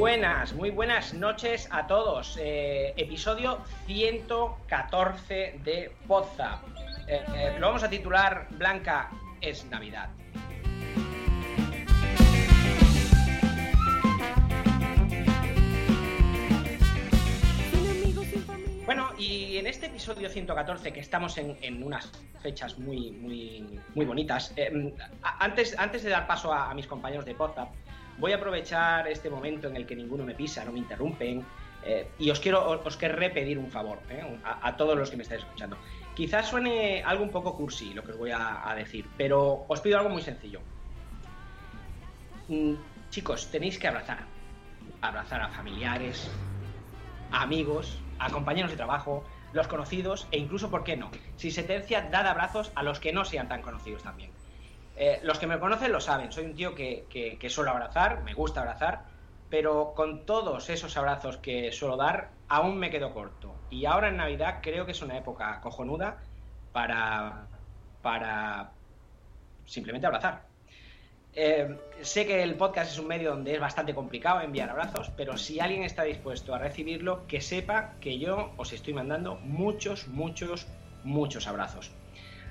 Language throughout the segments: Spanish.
buenas, muy buenas noches a todos. Eh, episodio 114 de Podzap. Eh, eh, lo vamos a titular Blanca es Navidad. Bueno, y en este episodio 114, que estamos en, unas fechas muy, muy, muy bonitas, eh, antes, antes de dar paso a, a mis compañeros de Podzap, voy a aprovechar este momento en el que ninguno me pisa, no me interrumpen, eh, y os quiero, os, os pedir un favor eh, a, todos los que me estáis escuchando. Quizás suene algo un poco cursi lo que os voy a, decir, pero os pido algo muy sencillo. Mm, chicos, tenéis que abrazar. Abrazar a familiares, a amigos, a compañeros de trabajo, los conocidos e incluso, ¿por qué no? Si se tercia, dad abrazos a los que no sean tan conocidos también. Eh, los que me conocen lo saben, soy un tío que, que, suelo abrazar, me gusta abrazar, pero con todos esos abrazos que suelo dar, aún me quedo corto. Y ahora en Navidad creo que es una época cojonuda para, para simplemente abrazar. Eh, sé que el podcast es un medio donde es bastante complicado enviar abrazos, pero si alguien está dispuesto a recibirlo, que sepa que yo os estoy mandando muchos, muchos, muchos abrazos.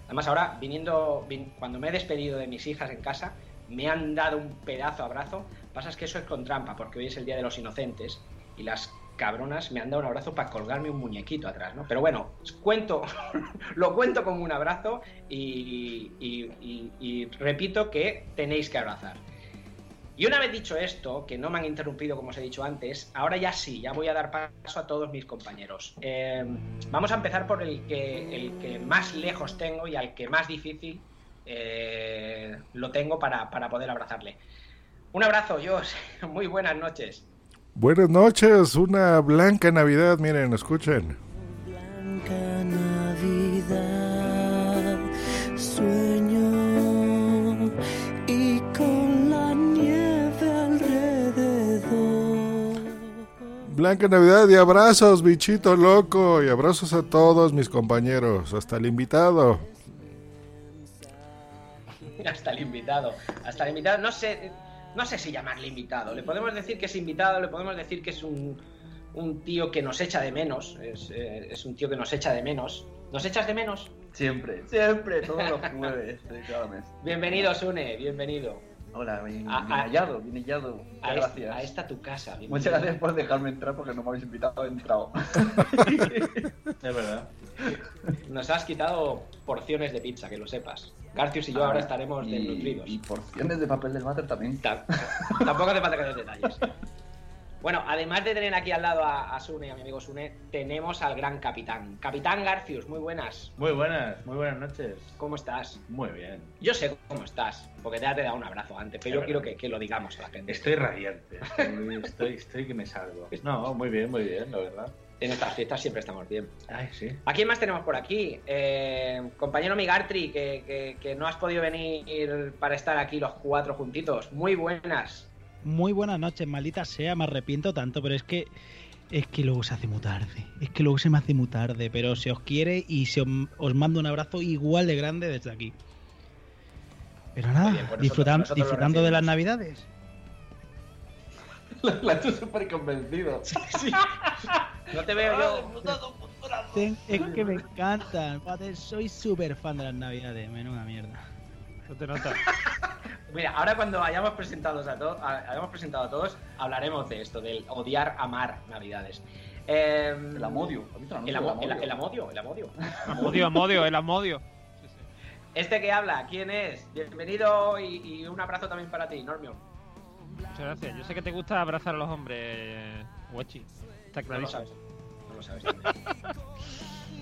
Además, ahora, viniendo, vin- cuando me he despedido de mis hijas en casa, me han dado un pedazo abrazo. Pasa es que eso es con trampa, porque hoy es el Día de los Inocentes y las cabronas me han dado un abrazo para colgarme un muñequito atrás, ¿no? Pero bueno, cuento, lo cuento como un abrazo y repito que tenéis que abrazar. Y una vez dicho esto, que no me han interrumpido como os he dicho antes, ahora ya sí, ya voy a dar paso a todos mis compañeros. Eh, vamos a empezar por el que, el que más lejos tengo y al que más difícil eh, lo tengo para, para poder abrazarle. Un abrazo, Jos. Muy buenas noches. Buenas noches, una blanca Navidad, miren, escuchen. Blanca Navidad y abrazos, bichito loco, y abrazos a todos mis compañeros, hasta el invitado. Hasta el invitado. Hasta el invitado. No sé, no sé si llamarle invitado. Le podemos decir que es invitado, le podemos decir que es un, un tío que nos echa de menos. Es, eh, es un tío que nos echa de menos. ¿Nos echas de menos? Siempre, siempre, todos los jueves de cada mes. Bienvenido, Sune, bienvenido. Hola, bien, A- bien hallado, bien hallado. A, gracias. a esta tu casa. bienvenido. Muchas gracias por dejarme entrar porque no me habéis invitado, he entrado. Es verdad. Nos has quitado porciones de pizza, que lo sepas. Garcius y yo ahora estaremos y, desnutridos. y porciones de papel del váter también. Ta- Tampoco hace falta que des detalles. Bueno, además de tener aquí al lado a, a Sune, a mi amigo Sune, tenemos al gran capitán. Capitán Garcius, muy buenas. Muy buenas, muy buenas noches. ¿Cómo estás? Muy bien. Yo sé cómo estás, porque te te he dado un abrazo antes, pero yo quiero que, que lo digamos a la gente. Estoy radiante. Estoy, estoy, estoy que me salgo. No, muy bien, muy bien, la verdad. En estas fiestas siempre estamos bien. Ay, sí. ¿A quién más tenemos por aquí? Eh, compañero Migartri, que, que- que no has podido venir para estar aquí los cuatro juntitos. Muy buenas. Muy buenas noches, maldita sea, me arrepiento tanto, pero es que es que luego se hace muy tarde. Es que luego se me hace muy tarde, pero se os quiere y se os, os mando un abrazo igual de grande desde aquí. Pero nada, Muy bien, nosotros- disfrutan- nosotros lo disfrutando de las navidades. La he hecho súper convencido. No te veo yo. Ten- Es que me encantan, padre, soy súper fan de las navidades, menuda mierda. No te nota. Mira, ahora cuando hayamos presentado a todos, hayamos presentado a todos, hablaremos de esto, del odiar, amar Navidades. Eh, El amodio. ¿Has visto el El, anuncio amo- del el- el amodio, el amodio. Amodio, amodio, el amodio. Este que habla, ¿quién es? Bienvenido y, y un abrazo también para ti, Normio. Muchas gracias. Yo sé que te gusta abrazar a los hombres, Guachi. Está No lo clarísimo. sabes. No lo sabes.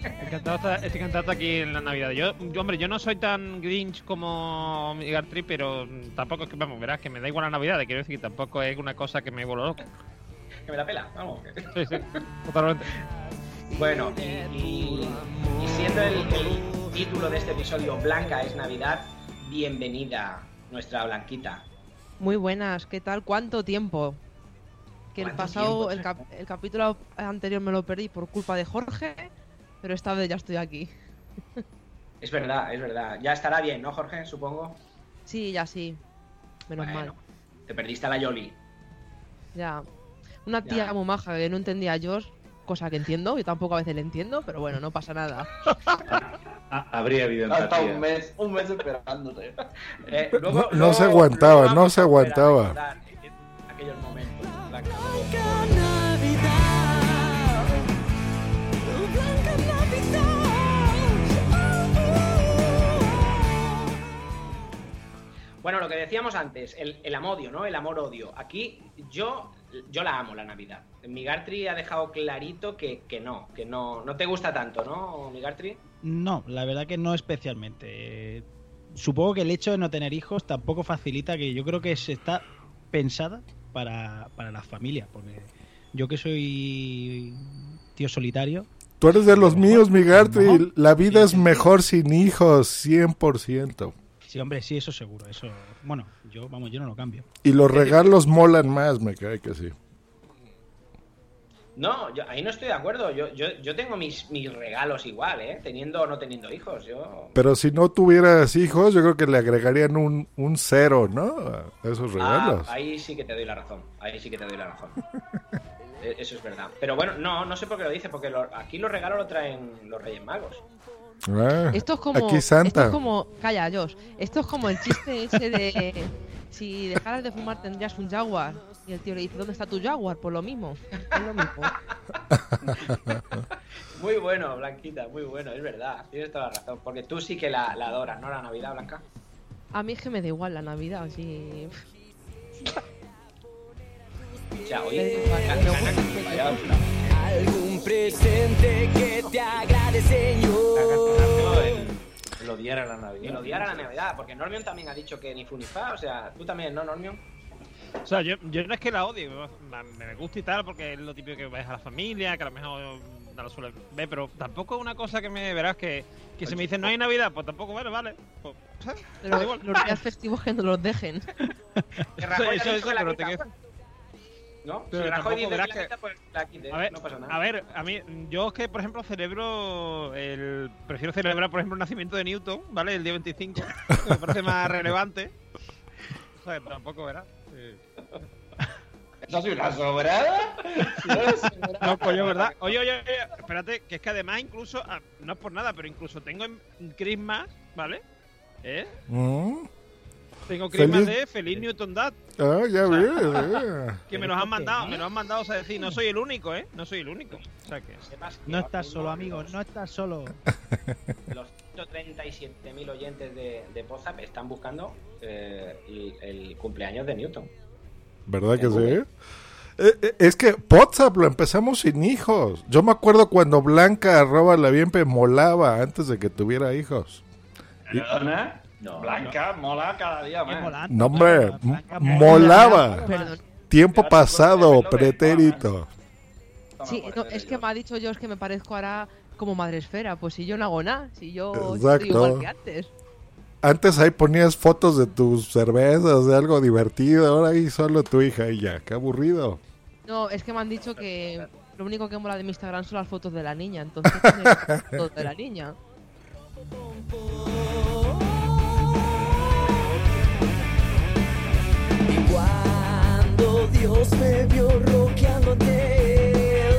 Encantado de estar- estoy encantado de estar aquí en la Navidad. Yo, yo, hombre, yo no soy tan Grinch como Migartri, pero tampoco es que, vamos, verás que me da igual la Navidad. Quiero decir que tampoco es una cosa que me vuelva loco. que me la pela, vamos. Sí, sí, totalmente. Bueno, y, y- y siendo el, el título de este episodio Blanca es Navidad, bienvenida nuestra Blanquita. Muy buenas, ¿qué tal? ¿Cuánto tiempo? Que el ¿Cuánto pasado, tiempo? el, cap- el capítulo anterior me lo perdí por culpa de Jorge, pero esta vez ya estoy aquí. Es verdad, es verdad. Ya estará bien, ¿no, Jorge? Supongo. Sí, ya sí. Menos Bueno, mal. Te perdiste a la Yoli. Ya. Una tía Ya. muy maja que no entendía a Josh, cosa que entiendo, yo tampoco a veces le entiendo, pero bueno, no pasa nada. Ah, habría habido Hasta un mes, un mes esperándote. Eh, No- luego- no se luego- aguantaba, luego no se aguantaba. Aquellos momentos. Bueno, lo que decíamos antes, el, el amodio, ¿no? El amor-odio. Aquí yo, yo la amo, la Navidad. Migartri ha dejado clarito que, que no, que no, no te gusta tanto, ¿no, Migartri? No, la verdad que no especialmente. Supongo que el hecho de no tener hijos tampoco facilita que yo creo que se está pensada para, para las familias. Porque yo que soy tío solitario, Tú eres de los míos, Migartri. No. La vida es Sí, sí, sí. mejor sin hijos, 100%. Sí, hombre, sí, eso seguro. Eso, bueno, yo, vamos, yo no lo cambio. Y los regalos molan más, me cae que sí. No, yo, ahí no estoy de acuerdo. Yo, yo, yo tengo mis, mis regalos igual, ¿eh? Teniendo o no teniendo hijos. Yo... Pero si no tuvieras hijos, yo creo que le agregarían un, un cero, ¿no? A esos Ah, regalos. ahí sí que te doy la razón. Ahí sí que te doy la razón. E- Eso es verdad. Pero bueno, no, no sé por qué lo dice, porque lo- aquí los regalos lo traen los Reyes Magos. Ah, Esto es como. Aquí Esto es como. Calla, Josh. Esto es como el chiste ese de. Si dejaras de fumar tendrías un jaguar. Y el tío le dice, ¿dónde está tu jaguar? Pues lo mismo. Es lo mismo. Muy bueno, Blanquita, muy bueno, es verdad. Tienes toda la razón. Porque tú sí que la, la adoras, ¿no? La Navidad, Blanca. A mí es que me da igual la Navidad, así. Oye, Algún presente que te agrade, Señor. el- El odiar a la el Navidad. odiar a la Navidad. Porque Normion también ha dicho que ni fu ni fa. O sea, tú también, ¿no, Normion? O sea, yo, yo no es que la odie, me, me gusta y tal, porque es lo típico que ves a la familia, que a lo mejor no lo suele ver, pero tampoco es una cosa que me verás que, que se me dice no hay Navidad, pues tampoco, vale, vale. Pues, Pero igual. los días festivos que no los dejen. Que Rajoy Eso, dicho eso, que la pero te quita, quedo- ¿no? Pero si dice que la que- quita, pues la quite. A ver, no pasa nada. a ver, a mí, yo es que, por ejemplo, celebro el. Prefiero celebrar, por ejemplo, el nacimiento de Newton, ¿vale? El día 25, que me parece más relevante. O sea, tampoco verás. Eh, ¿Eso sido una sobrada? No, coño, ¿verdad? Oye, oye, oye, espérate, que es que además incluso, ah, no es por nada, pero incluso tengo en Christmas, ¿vale? ¿Eh? Mm. Tengo Christmas Feliz- de Feliz Newton Dad, Ah, ya ves. que me los han mandado, me los han mandado, o sea, decir, no soy el único, ¿eh? No soy el único. O sea que... No estás solo, amigo, no estás solo. Los 137.000 oyentes de, de Pozap están buscando eh, el, el cumpleaños de Newton. ¿Verdad que sí? Eh, eh, Es que WhatsApp lo empezamos sin hijos. Yo me acuerdo cuando Blanca arroba la bien molaba antes de que tuviera hijos. ¿Perdona? No, Blanca mola cada día más. No, hombre, Blanca, m- Blanca, molaba. Perdón. Tiempo pasado, pretérito. Sí, no, ser es yo. que me ha dicho Josh que me parezco ahora como madre esfera. Pues si yo no hago nada, si yo estoy igual que antes. Antes ahí ponías fotos de tus cervezas, de algo divertido. Ahora ahí solo tu hija y ya. Qué aburrido. No, es que me han dicho que lo único que mola de mi Instagram son las fotos de la niña. Entonces, fotos de la niña. Cuando Dios me vio roqueándote, el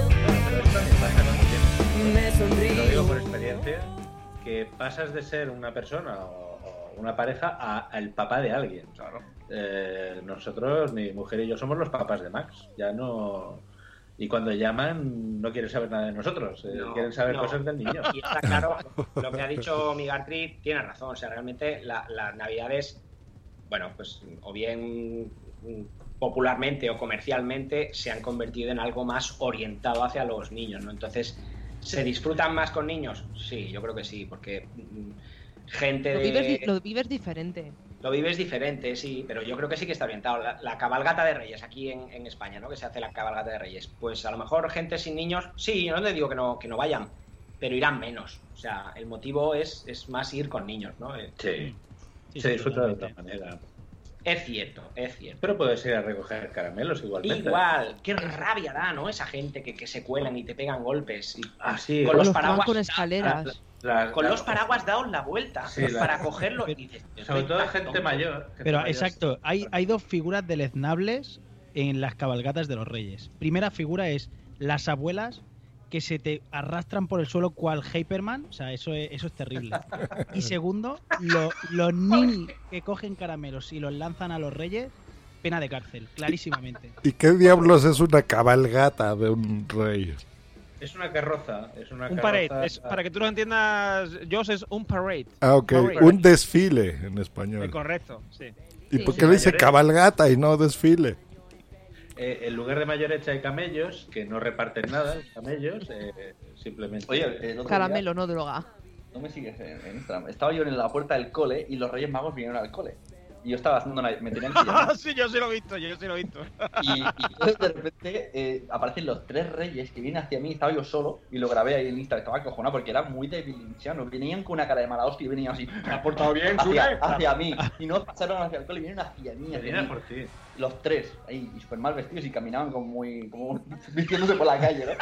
me Lo digo por experiencia, que pasas de ser una persona o, una pareja a- al papá de alguien. Eh, nosotros, mi mujer y yo somos los papás de Max. Ya no. Y cuando llaman, no quieren saber nada de nosotros. eh, No, quieren saber no. cosas del niño. Y está claro, lo que ha dicho Migartri tiene razón. O sea, realmente la- las navidades, bueno, pues o bien popularmente o comercialmente se han convertido en algo más orientado hacia los niños, ¿no? Entonces, ¿se disfrutan más con niños? Sí, yo creo que sí, porque mm, gente Lo de... vives, di- lo vives diferente. Lo vives diferente, sí, pero yo creo que sí que está orientado. La, la cabalgata de Reyes aquí en, en España, ¿no? Que se hace la cabalgata de Reyes. Pues a lo mejor gente sin niños, sí, yo no te digo que no, que no vayan, pero irán menos. O sea, el motivo es, es más ir con niños, ¿no? Eh, Sí. Sí, Se sí, disfruta de otra manera. Es cierto, es cierto. Pero puedes ir a recoger caramelos igualmente. Igual, qué rabia da, ¿no? Esa gente que, que se cuelan y te pegan golpes. Y, Ah, sí. Con los paraguas. con escaleras. La- Con la- los paraguas daos la vuelta Sí, la- para cogerlo y dices, Sobre todo "Estoy gente tonto". mayor. gente Pero mayor. exacto, hay, hay dos figuras deleznables en las cabalgatas de los reyes. Primera figura es las abuelas que se te arrastran por el suelo cual Hyperman, o sea, eso es, eso es terrible. Y segundo, lo- los ninis que cogen caramelos y los lanzan a los reyes, pena de cárcel, clarísimamente. ¿Y qué diablos es una cabalgata de un rey? Es una carroza. Es una Un carroza- parade. Es, para que tú lo entiendas, Joss, es un parade. Ah, ok. Parade. Un desfile en Eh, español. correcto, sí. ¿Y Sí, por sí. qué le dice Mayores. cabalgata y no desfile? Eh, en lugar de mayorecha hay camellos, que no reparten nada, los camellos, eh, simplemente. Oye, el otro Caramelo, no droga. no me sigues en, en Instagram. Estaba yo en la puerta del cole y los Reyes Magos vinieron al cole. Y yo estaba haciendo una. Me tenían que llamar. Ah, sí, yo sí lo he visto, yo sí lo he visto. Y, y entonces de repente eh, aparecen los tres reyes que vienen hacia mí, estaba yo solo y lo grabé ahí en Instagram, estaba acojonado porque era muy debilinchiano, venían con una cara de mala hostia y venían así, ¿Te has portado bien, hacia, hacia mí, y no pasaron hacia el cole, vinieron hacia mí, hacia mí. por ti. los tres, ahí, y súper mal vestidos y caminaban como muy, como vistiéndose por la calle, ¿no?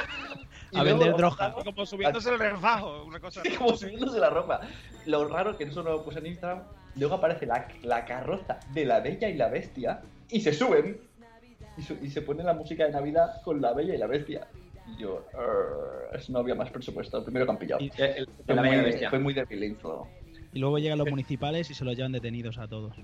Y A luego vender droga. Como subiéndose el refajo, una cosa. Sí, como subiéndose la ropa. Lo raro que eso no lo puse en Instagram, luego aparece la, la carroza de la Bella y la Bestia y se suben y, su- y se pone la música de Navidad con la Bella y la Bestia. Y yo, "Arr, es no había más presupuesto, primero que han pillado. Y- Eh, el- la Bella y la muy, Bestia. fue muy debilinzo. Y luego llegan los municipales y se los llevan detenidos a todos.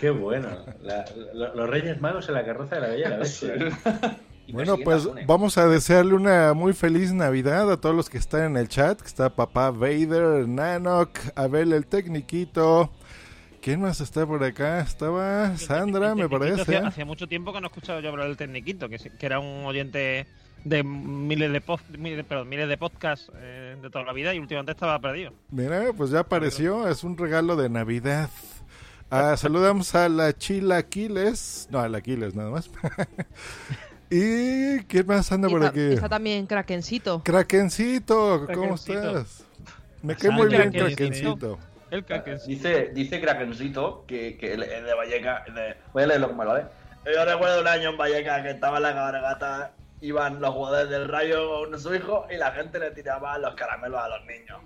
Qué bueno. La- la- los Reyes Magos en la carroza de la Bella y la Bestia. Y Bueno, pues vamos a desearle una muy feliz Navidad a todos los que están en el chat. que Está papá Vader, Nanok, Abel el Tecniquito. ¿Quién más está por acá? Estaba Sandra, me parece. Hacía, hacía mucho tiempo que no he escuchado yo hablar del Tecniquito, que, era un oyente de miles de, miles, perdón, miles de podcasts eh, de toda la vida y últimamente estaba perdido. Mira, pues ya apareció, es un regalo de Navidad. Ah, saludamos a la Chila Aquiles. No, a la Aquiles nada más. ¿Y quién más anda Y por está, aquí? está también Krakencito. Krakencito, ¿cómo Krakencito. estás? Me cae muy bien. Krakencito. El que Dice, dice Krakencito que, que es de Valleca. es de- Voy a leerlo como lo ¿vale? Yo recuerdo un año en Valleca que estaba en la cabalgata, iban los jugadores del Rayo con su hijo y la gente le tiraba los caramelos a los niños.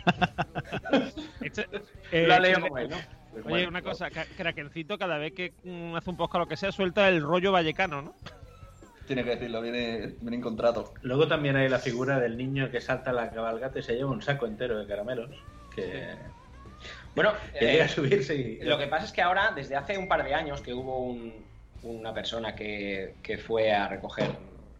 Este- Lo eh, ha leído como él, ¿no? Pues Oye, bueno, una cosa, Krakencito cada vez que mm, hace un podcast o lo que sea, suelta el rollo vallecano, ¿no? Tiene que decirlo, viene, viene en contrato. Luego también hay la figura del niño que salta a la cabalgata y se lleva un saco entero de caramelos. Que, Bueno, eh, subirse y. Lo que pasa es que ahora, desde hace un par de años, que hubo un- una persona que, que fue a recoger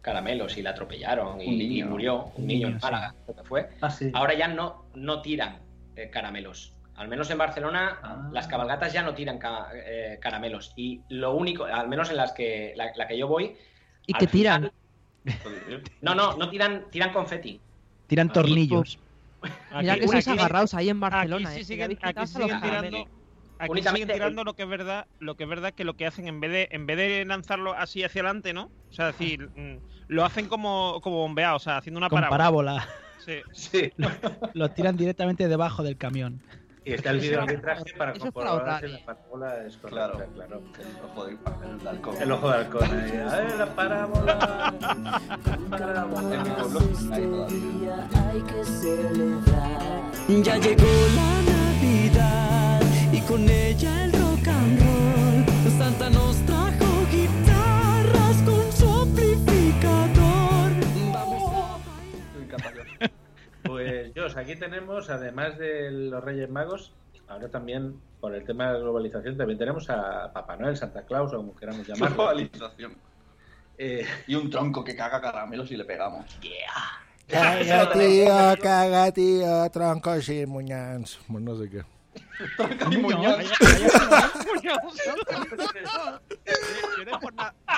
caramelos y la atropellaron y, Un niño, y murió, un niño en niño. Málaga, creo que fue. Ah, sí. Ahora ya no, no tiran eh, caramelos. Al menos en Barcelona, Ah. las cabalgatas ya no tiran ca- eh, caramelos. Y lo único, al menos en las que la, la que yo voy. ¿Y que tiran? final- No, no, no tiran, tiran confeti. Tiran Ah, tornillos. Mira Aquí- que sois agarrados ahí en Barcelona. Aquí sí eh, siguen, aquí siguen tirando. Aquí siguen tirando lo que es verdad, lo que es verdad que lo que hacen en vez de en vez de lanzarlo así hacia adelante, ¿no? O sea, decir, mm, lo hacen como como bombeado, o sea, haciendo una Con parábola. parábola. Sí. Sí. Los tiran directamente debajo del camión. Y está el video arbitraje para comprobar si la parábola es Claro, correcta, claro. El ojo del el halcón. El ojo de halcón ahí. ¡Ay, la parábola! En mi pueblo, ahí todavía. hay que celebrar. Ya llegó la Navidad y con ella el Pues, aquí tenemos, además de los Reyes Magos, ahora también, por el tema de la globalización, también tenemos a Papá Noel, Santa Claus, o como queramos llamarlo. Globalización. Eh, Y un tronco que caga caramelos y le pegamos. Caga, tío, caga, tío, tronco sin muñans. Bueno, no sé qué. Y muñoz.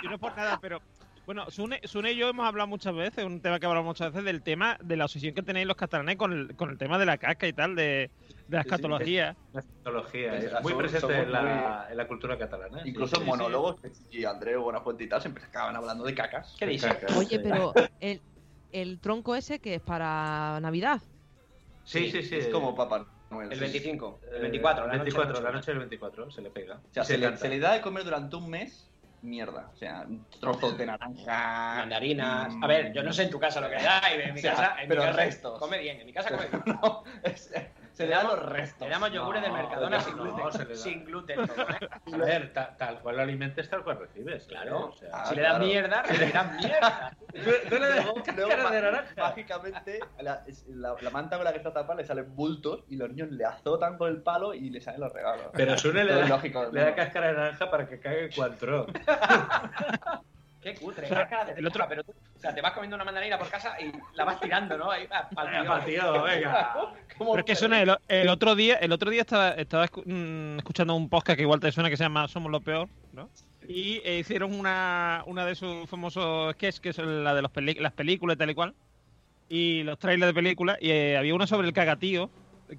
yo no por nada, pero bueno, Sune, Sune y yo hemos hablado muchas veces, un tema que hablamos muchas veces del tema de la obsesión que tenéis los catalanes con el, con el tema de la casca y tal, de, de la Sí, sí, escatología. la escatología Es- es muy presente en la, muy- en la cultura catalana. sí, Incluso sí, monólogos, y Andreu Buenafuente y tal, siempre acaban hablando de cacas. ¿Qué dices? Caca, Oye, sí. pero el, el tronco ese que es para Navidad. Sí, sí, sí. Es como Papá Noel. El sí. 25, Eh, el 24, la 24, noche, la noche del 24, se le pega. O sea, Y se se, le, canta. se le da de comer durante un mes mierda. O sea, trozos de naranja. Mandarinas. mm, A ver, yo no sé en tu casa lo que le da, y en mi O sea, casa, en pero mi casa restos. come bien, en mi casa come bien. No, es- se le dan los restos. Le damos yogures del No, Mercadona no, sin gluten. se le da. sin gluten. todo, ¿eh? A ver, ta- tal cual lo alimentes, tal cual recibes. Claro. ¿eh? O sea, Ah, si le das claro. mierda, recibirás mierda. tú le das Luego, cáscara de naranja. mágicamente, la, la- la manta con la que está tapada le salen bultos y los niños le azotan con el palo y le salen los regalos. Pero Sune le da, lógico, le da cáscara de naranja para que cague cuatro. Qué cutre, cáscara de El otro- pero tú, o sea, te vas comiendo una mandarina por casa y la vas tirando, ¿no? Ahí, pa- pa'l Venga, tío. pa'l tío, venga. ¿Cómo Pero es que suena, el, el otro día, el otro día estaba, estaba mm, escuchando un podcast que igual te suena que se llama Somos lo peor, ¿no? Y eh, hicieron una, una de sus famosos sketches, que es la de los peli- las películas y tal y cual. Y los trailers de películas. Y eh, había una sobre el cagatío,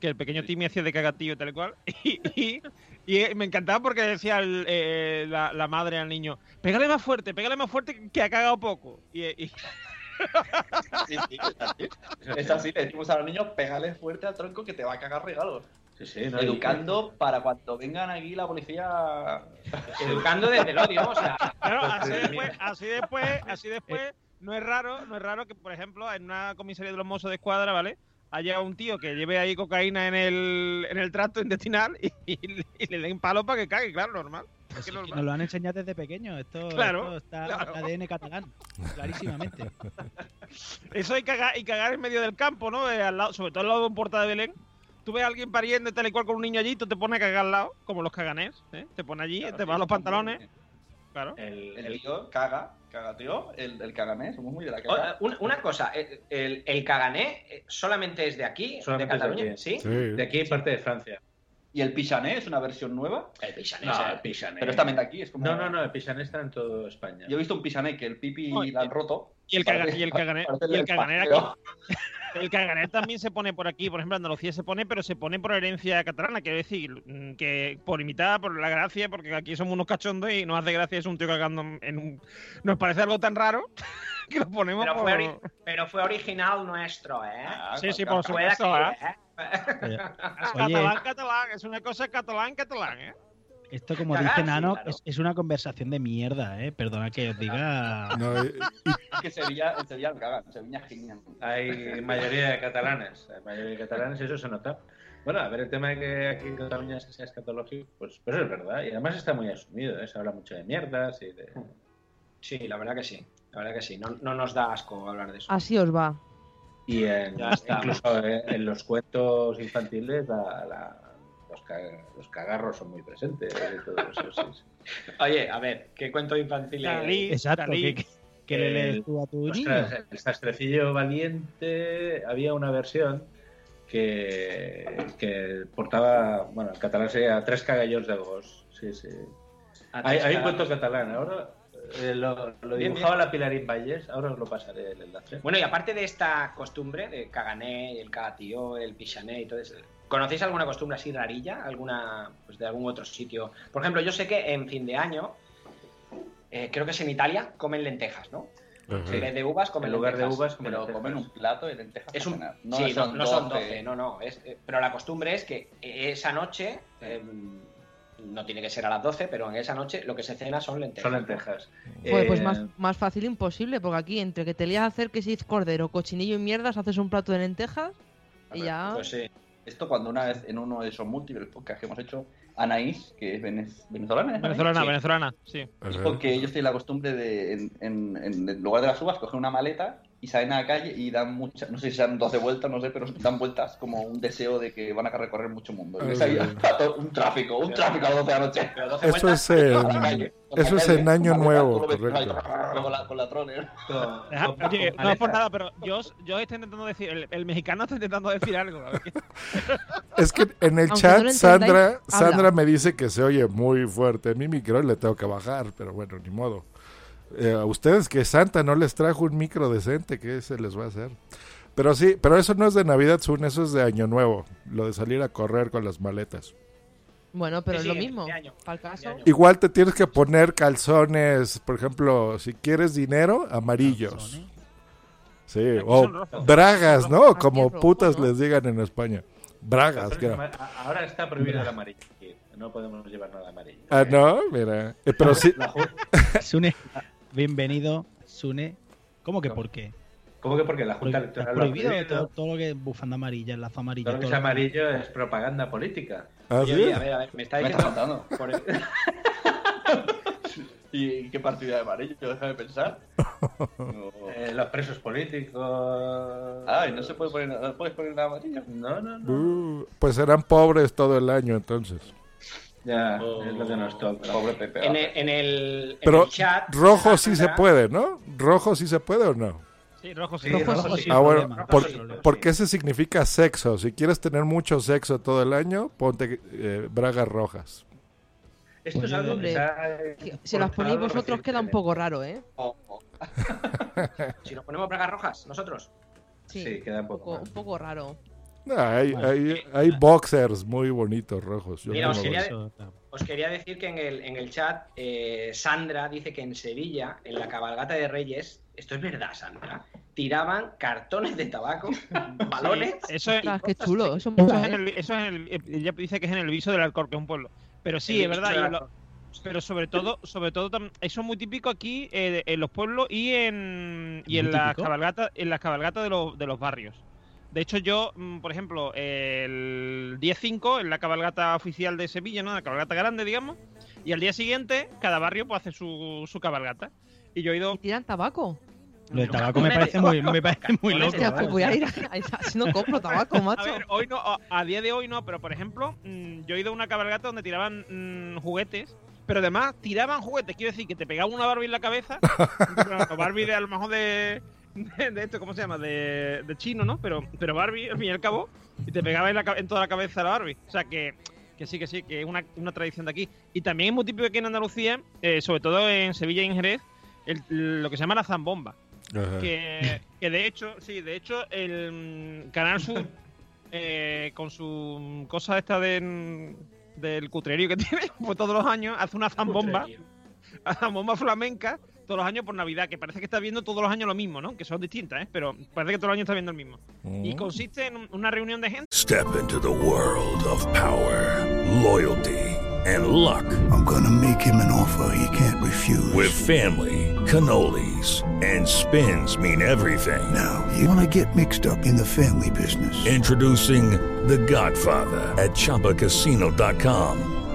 que el pequeño Timmy hacía de cagatío y tal y cual. Y, y- y, eh, me encantaba porque decía el, eh, la, la madre al niño, pégale más fuerte, pégale más fuerte que ha cagado poco. Y, y- Sí, sí, es así. Es así, le decimos a los niños, pégale fuerte al tronco que te va a cagar regalos. Sí, sí, no, y- Educando para cuando vengan aquí la policía. Educando desde el odio, o sea. Claro, así después, así después, así después, no es raro, no es raro que, por ejemplo, en una comisaría de los mozos de escuadra, ¿vale? Haya un tío que lleve ahí cocaína en el, en el tracto intestinal y, y- y le den palo para que cague, claro, normal. Es que Pues normal. nos lo han enseñado desde pequeño. Esto, Claro, esto está claro. ADN catalán, clarísimamente. Eso y cagar, y cagar en medio del campo, ¿no? Eh, al lado, sobre todo al lado de un porta de Belén. Tú ves a alguien pariendo tal y cual con un niño allí, tú te pones a cagar al lado, como los caganés, ¿eh? Te pones allí, Claro, te sí, vas los pantalones, claro. el- El el- tío caga, caga tío, el, el caganés, somos muy de la caga. una, una cosa, el, el, el cagané eh, solamente es de aquí, Solamente de Cataluña, aquí. ¿sí? Sí. de aquí parte de Francia. Y el pichané es una versión nueva, El pichané. No, o sea, el pichané. pero es también de aquí. Es como... No, no, no, el pichané está en toda España. Yo he visto un pichané que el pipi la han roto. Y el, caga- Parece- y el cagané, y el cagané aquí. El caganet también se pone por aquí, por ejemplo, Andalucía se pone, pero se pone por herencia catalana, quiero decir, que por imitar, por la gracia, porque aquí somos unos cachondos y nos hace gracia es un tío cagando en un... Nos parece algo tan raro que lo ponemos pero, por... fue ori- pero fue original nuestro, ¿eh? Ah, Sí, sí, por supuesto, ¿eh? ¿Eh? Es Oye. catalán, catalán, es una cosa catalán, catalán, ¿eh? Esto, como dice sí, Nano, claro. es, es una conversación de mierda, ¿eh? Perdona que os diga. No, Es que Sevilla, Sevilla no cagan, Sevilla genial. Hay mayoría de catalanes, hay mayoría de catalanes y eso se nota. Bueno, a ver, el tema de que aquí en Cataluña se sea escatológico, pues, pues es verdad. Y además está muy asumido, ¿eh? se habla mucho de mierdas y de... Sí, la verdad que sí. La verdad que sí. No, no nos da asco hablar de eso. Así os va. Y en- incluso en, en los cuentos infantiles la- la- los, ca- los cagarros son muy presentes y todo eso. sí, sí. Oye, a ver, ¿qué cuento infantil? Dalí, Exacto, Dalí. ¿qué, qué le El- lees tú a tu niño? Ostras, el sastrecillo valiente había una versión que, que portaba, bueno, en catalán sería tres cagallons de gos. Sí, sí. Hay, hay un cuento catalán, ahora eh, lo, lo Bien, dibujaba la Pilarín Valles, ahora os lo pasaré el enlace. Bueno, y aparte de esta costumbre de cagané, el cagatío, el pichané y todo eso, ¿conocéis alguna costumbre así rarilla? ¿Alguna, pues de algún otro sitio? Por ejemplo, yo sé que en fin de año, eh, creo que es en Italia, comen lentejas, ¿no? Ajá. En vez de uvas, comen en lugar de lentejas. uvas, como Pero lentejas. comen un plato de lentejas. Es un. No sí, son no, no son 12. 12, no, no. es- eh, pero la costumbre es que esa noche, eh, no tiene que ser a las 12, pero en esa noche lo que se cena son lentejas. Son lentejas. Joder, pues Eh, más, más fácil imposible, porque aquí entre que te lías a hacer que si es cordero, cochinillo y mierdas, haces un plato de lentejas y ya... Pues sí. Esto cuando una vez en uno de esos múltiples podcasts que hemos hecho, Anaís, que es venez- venezolana. Venezolana, Sí. venezolana, sí. Ajá. Dijo que ellos tienen la costumbre de, en, en- en lugar de las uvas, coger una maleta y salen a la calle y dan muchas, no sé si sean 12 vueltas, no sé, pero dan vueltas como un deseo de que van a recorrer mucho mundo. Y un tráfico, un tráfico a las 12 de la noche. 12 Eso vueltas, es en, la calle, eso es en Año Nuevo, correcto. Con la, con la troller. con- Deja- con- Oye, no es por nada, pero yo, yo estoy intentando decir, el, el mexicano está intentando decir algo. Es que en el Aunque chat no Sandra. Sandra me dice que se oye muy fuerte. Mi micro le tengo que bajar, pero bueno, ni modo. Eh, a ustedes que Santa no les trajo un micro decente, ¿qué se les va a hacer? Pero sí, pero eso no es de Navidad, Sun, eso es de Año Nuevo. Lo de salir a correr con las maletas. Bueno, pero Sí, es lo mismo. año. Caso. Igual te tienes que poner calzones, por ejemplo, si quieres dinero, amarillos. Sí, o bragas, ¿no? Como es putas les digan en España. Bragas, es a- Ahora está prohibido el amarillo. No podemos llevar nada amarillo. Ah, no, mira. Eh, pero sí, Sune, bienvenido, Sune. ¿Cómo que por qué? ¿Cómo que porque la Junta Está Electoral lo ha prohibido prohibido? todo, todo lo que es bufanda amarilla, lazo amarillo. Todo lo que es lo amarillo es propaganda política. ¿Ah, sí? oye, a ver, a ver, me está diciendo. el- ¿Y qué partida de amarillo? Déjame pensar. No. Eh, los presos políticos. Ay, no se puede poner, no puedes poner nada amarillo. No, no, no. Uh, pues serán pobres todo el año entonces. Ya, es lo que nos toca. Pobre Pepe. En el, en el, en Pero el chat. rojo sí se puede, ¿no? Rojo sí se puede o no. Sí, rojo sí. Sí, Rojo, rojo sí. Ah, bueno, por- sí, sí. porque ese significa sexo. Si quieres tener mucho sexo todo el año, ponte eh, bragas rojas. Esto es algo que hombre, Que Si las ponéis vosotros queda un poco raro, ¿eh? Oh, oh. Si nos ponemos bragas rojas, nosotros. Sí, queda un poco un poco raro. No, hay, Bueno. hay, hay boxers muy bonitos rojos. Yo Mira, os quería-. Os decir que en el, en el chat, eh, Sandra dice que en Sevilla, en la cabalgata de Reyes, esto es verdad, Sandra, tiraban cartones de tabaco, balones. Eso es, Ostras, qué chulo. así. Eso es en ¿eh? el, eso es en el, ella dice que es en el viso del Alcor, que es un pueblo. Pero sí, El es verdad. lo- pero sobre todo, sobre todo, eso es muy típico aquí eh, en los pueblos y en y en ¿Muy las cabalgatas, en las cabalgatas de los, de los barrios. De hecho, yo, mm, por ejemplo, el día 5, en la cabalgata oficial de Sevilla, ¿no? La cabalgata grande, digamos, y al día siguiente, cada barrio pues, hace su, su cabalgata. Y yo he ido. ¿Y tiran tabaco? Lo del tabaco me parece muy, me parece muy loco. Hostia, pues voy a ir a... Si no compro tabaco, A macho. ver, hoy no, a, a día de hoy no, pero por ejemplo, mm, yo he ido a una cabalgata donde tiraban mm, juguetes, pero además tiraban juguetes, quiero decir que te pegaban una Barbie en la cabeza, Barbie de a lo mejor de, de, de esto, ¿cómo se llama? De, de chino, ¿no? Pero, pero Barbie, al fin y al cabo, y te pegaba en, la en toda la cabeza la Barbie. O sea que, que sí, que sí, que es una, una tradición de aquí. Y también es muy típico aquí en Andalucía, eh, sobre todo en Sevilla y en Jerez, el- lo que se llama la zambomba que, que de hecho, sí, de hecho, el mm, Canal Sur, eh, con su mm, cosa esta de, mm, del cutrerío que tiene, pues todos los años hace una zambomba, una zambomba flamenca, todos los años por Navidad, que parece que está viendo todos los años lo mismo, ¿no? Que son distintas, ¿eh? Pero parece que todos los años está viendo el mismo. Y Mm. consiste en un- una reunión de gente. Step into the world of power, loyalty, and luck. I'm gonna make him an offer he can't refuse. With family, cannolis, and spins mean everything. Now, you wanna get mixed up in the family business. Introducing The Godfather at ChumbaCasino.com.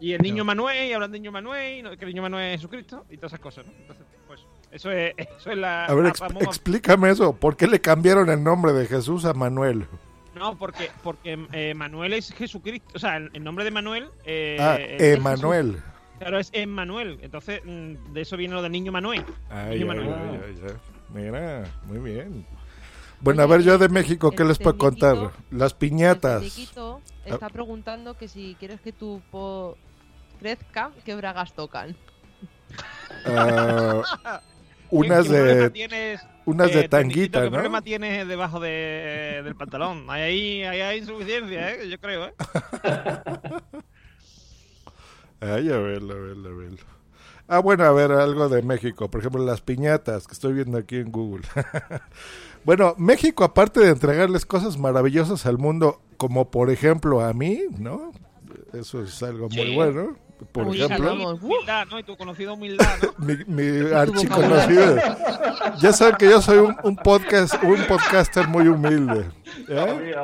Y el niño Manuel, y hablan de niño Manuel, que el niño Manuel es Jesucristo, y todas esas cosas, ¿no? Entonces, pues, eso es, eso es la... A ver, la ex- famosa- explícame eso. ¿Por qué le cambiaron el nombre de Jesús a Manuel? No, porque, porque eh, Manuel es Jesucristo, o sea, el, el nombre de Manuel... Eh, Ah, Emanuel. Claro, es Emmanuel, entonces mm, de eso viene lo del niño Manuel. Ay, Niño ay, Manuel. ay, ay, ay. Mira, muy bien. Bueno, a ver, yo de México, ¿qué les puedo contar? Las El piñatas. Federiquito está preguntando que si quieres que tu po- crezca, ¿qué bragas tocan? Ah, unas ¿Qué- qué de tienes, unas eh, de tanguita, ¿Qué ¿no? problema tienes debajo de, del pantalón? Ahí hay, ahí hay insuficiencia, ¿eh? Yo creo, ¿eh? Ay, a verlo, a verlo, a verlo. Ah, bueno, a ver, algo de México. Por ejemplo, las piñatas que estoy viendo aquí en Google. bueno, México, aparte de entregarles cosas maravillosas al mundo, como por ejemplo a mí, ¿no? Eso es algo muy bueno. Por Uy, ejemplo, humildad, ¿no? Y tu conocido humildad, ¿no? mi, mi archiconocido. Ya saben que yo soy un, un podcast, un podcaster muy humilde. ¿eh?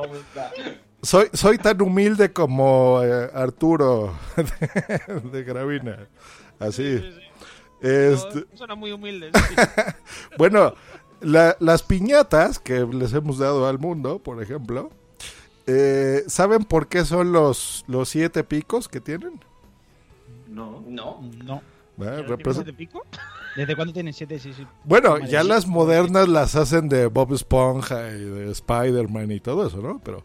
Soy, soy tan humilde como eh, Arturo de, de Gravina. Así. Este, Suena muy humilde. bueno, la- las piñatas que les hemos dado al mundo, por ejemplo, eh, ¿saben por qué son los, los siete picos que tienen? No. No. No. ¿Tiene represen- siete pico? ¿Desde cuándo tienen siete? Sí, sí. Bueno, Madre ya las modernas las hacen de Bob Esponja y de Spider-Man y todo eso, ¿no? Pero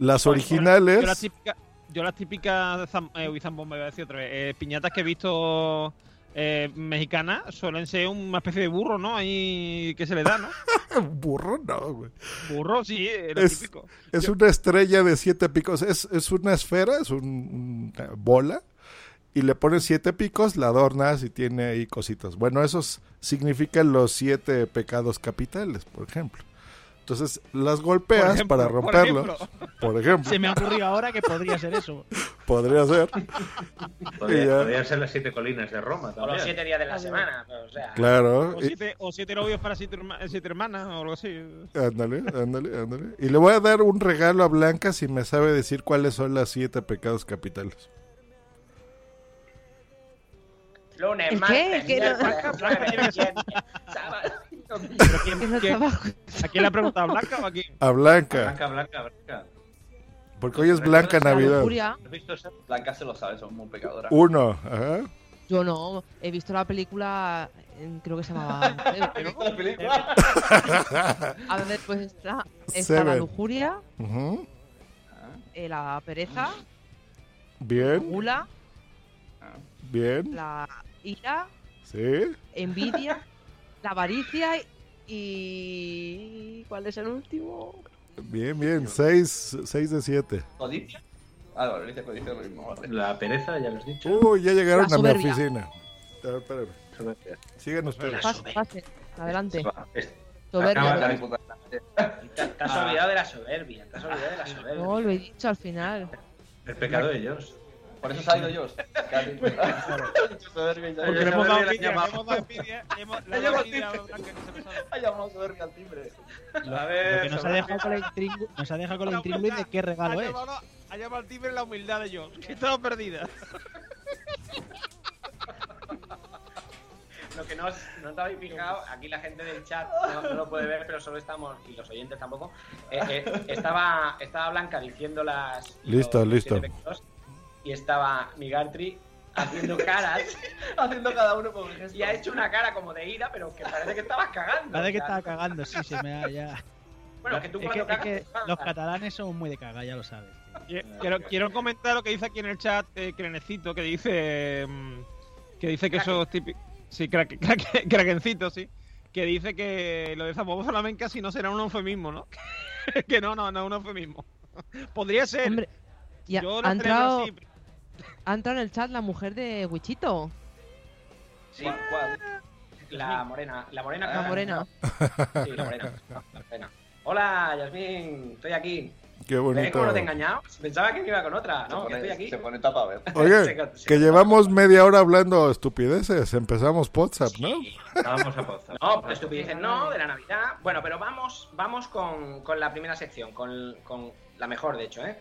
las Yo las originales... típicas, yo las típicas de zam- eh, uy, zambomba, iba a decir otra vez, eh, piñatas que he visto eh, mexicanas suelen ser una especie de burro, ¿no? Ahí que se le da, ¿no? Burro no, güey. Burro, sí, eh, lo Es, típico. es Yo- una estrella de siete picos. Es, es una esfera, es un- una bola. Y le pones siete picos, la adornas y tiene ahí cositas. Bueno, esos significan los siete pecados capitales, por ejemplo. Entonces las golpeas ejemplo, para romperlos. Por ejemplo. Se me ha ocurrido ahora que podría ser eso. Podría ser. Podría- Y ya. podrían ser las siete colinas de Roma O también. los siete días de la semana. O sea, Claro. O y- siete, o siete novios para siete, siete hermanas o algo así. Ándale, ándale, ándale. Y le voy a dar un regalo a Blanca si me sabe decir cuáles son las siete pecados capitales. lunes, ¿El qué? martes, ¿Qué? miércoles, No. jueves, viernes, sábado. ¿Pero quién, ¿Qué es el quién- trabajo? ¿A quién le ha preguntado? ¿A Blanca o a quién? A Blanca. Blanca, Blanca, Blanca. Porque hoy es Blanca La Navidad. Blanca se lo sabe, son muy pecadoras. Uno, ajá. Yo no, he visto la película, creo que se llamaba. Mujer, ¿Has ¿no? visto la película? A ver, pues está, está la lujuria, eh, la pereza, la Bien, gula, bien. la ira, Sí. envidia, la avaricia y. ¿Cuál es el último? Bien, bien. Seis, seis de siete. ¿Codicia? Ah, no, dice codicia es lo mismo. La pereza, ya lo has dicho. Uy, ya llegaron a mi oficina. A ver, espérame. Sigan ustedes. Pase, pase, adelante. Soberbia. Te, has olvidado de la soberbia. Te has olvidado de la soberbia. No, lo he dicho al final. El pecado de Dios. Por eso se ha ido Dios. Porque le hemos dado envidia, le hemos dado envidia, le hemos le hemos dado envidia a Blanca, que se lo sabe. Ha llamado soberbia al timbre. Lo, lo que nos ha dejado con la intrigu- nos ha dejado con la intriga de qué regalo es. ha llamado al timbre la humildad de Dios, que estaba perdida. Lo que no os, no os habéis fijado, aquí la gente del chat no, no lo puede ver, pero solo estamos, y los oyentes tampoco. eh, eh, estaba, estaba Blanca diciendo las. Listo, los listo. Y estaba Migantri haciendo caras. Haciendo cada uno con un gesto. Y ha hecho una cara como de ira, pero que parece que estabas cagando. Parece que estaba cagando, sí, se me ha ya. Bueno, que tú Es que, cuando es que cagas. los catalanes son muy de cagar, ya lo sabes. Quiero, quiero comentar lo que dice aquí en el chat eh, Crenecito, que dice mm, que dice que eso es típico. Sí, crack, crack- Krakencito, sí. Que dice que lo de Zambobo Flamenca si no será un eufemismo, ¿no? que no, no, no es un eufemismo. Podría ser. Hombre, ya, Yo lo entrado, así. Ha entrado en el chat la mujer de Wichito. Sí, ¿Cuál? cuál? la morena. La morena. La morena. Sí, la morena. La morena. Hola, Yasmin, estoy aquí. Qué ¿Ves bonito. cómo no te he engañado? Pensaba que me iba con otra, ¿no? Que pone, estoy aquí. se pone tapa a ver. Oye, Se- se- que llevamos media hora hablando estupideces. Empezamos WhatsApp, ¿no? Vamos a pausar. No, pues estupideces no, de la Navidad. Bueno, pero vamos, vamos con, con la primera sección, con, con la mejor, de hecho, ¿eh?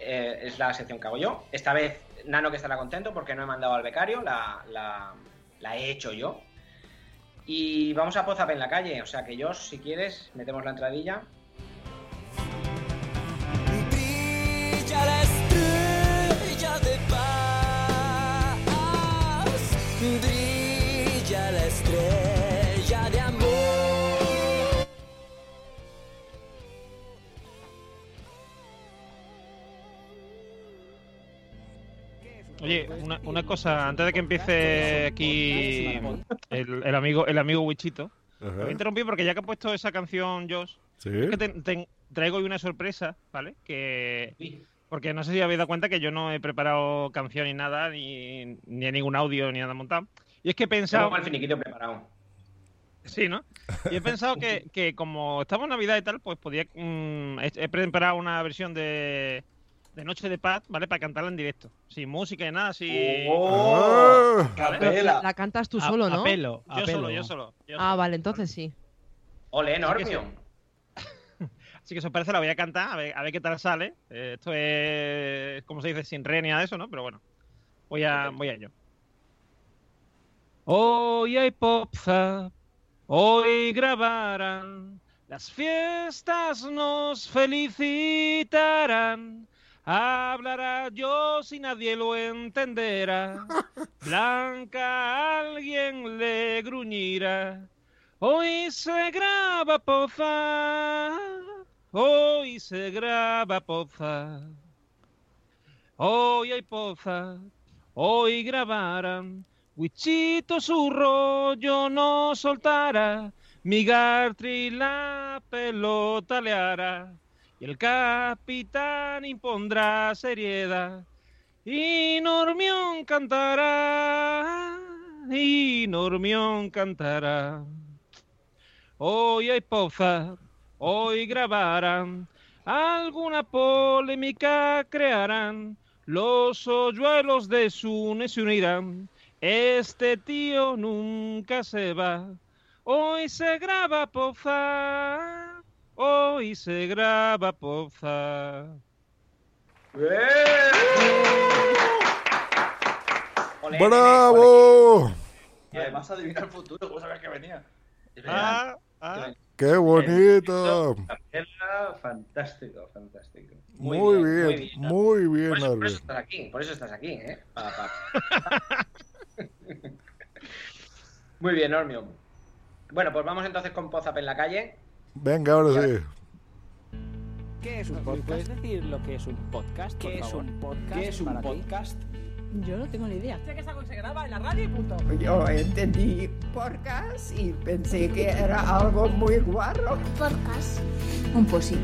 Eh, Es la sección que hago yo. Esta vez Nano que estará contento porque no he mandado al becario, la, la, he hecho yo. Y vamos a Pozap en la calle, o sea que yo, si quieres, metemos la entradilla. Oye, una, una cosa, antes de que empiece aquí el, el amigo el amigo Wichito, Ajá. me voy a interrumpir porque ya que ha puesto esa canción Josh, Sí. es que te- te- traigo hoy una sorpresa, ¿vale? Que porque no sé si habéis dado cuenta que yo no he preparado canción ni nada, ni, ni ningún audio, ni nada montado. Y es que he pensado... Tengo el finiquito preparado. Sí, ¿no? Y he pensado que, que como estamos en Navidad y tal, pues podía... mm, he, he preparado una versión de, de Noche de Paz, ¿vale? Para cantarla en directo. Sin música y nada. ¡Oh! Pero la, cantas tú A- solo, ¿no? apelo, Yo solo, yo solo. yo Ah, vale, entonces sí. Ole, Así Normio. Así que si os parece la voy a cantar, a ver, a ver qué tal sale. Eh, esto es, como se dice, sin re ni nada de eso, ¿no? Pero bueno, voy a, voy a ello. Hoy hay popza, hoy grabarán, las fiestas nos felicitarán. Hablará yo si nadie lo entenderá. Blanca alguien le gruñirá. Hoy se graba poza, hoy se graba poza. Hoy hay poza, hoy grabarán. Wichito su rollo no soltará. Mi Gartri la pelota le hará. Y el capitán impondrá seriedad. Y Normión cantará. Y Normión cantará. Hoy hay poza, hoy grabarán, alguna polémica crearán, los hoyuelos de Sune se unirán, este tío nunca se va, hoy se graba poza, hoy se graba poza. ¡Bravo! Y además adivina el futuro, ¿cómo sabes que venía? Ah, ah. ¡Qué bonito! Fantástico, fantástico. Muy bien, muy bien, Por eso, por eso estás aquí, por eso estás aquí, ¿eh? Pa, pa. Muy bien, Normio. Bueno, pues vamos entonces con Pozap en la calle. Venga, ahora sí. ¿Qué es un podcast? ¿Puedes decir lo que es un podcast? ¿Qué es un podcast ¿Qué es un podcast? Yo no tengo ni idea. Sé que es algo que se graba en la radio y punto. Yo entendí podcast y pensé que era algo muy guarro. Podcast. Un posit.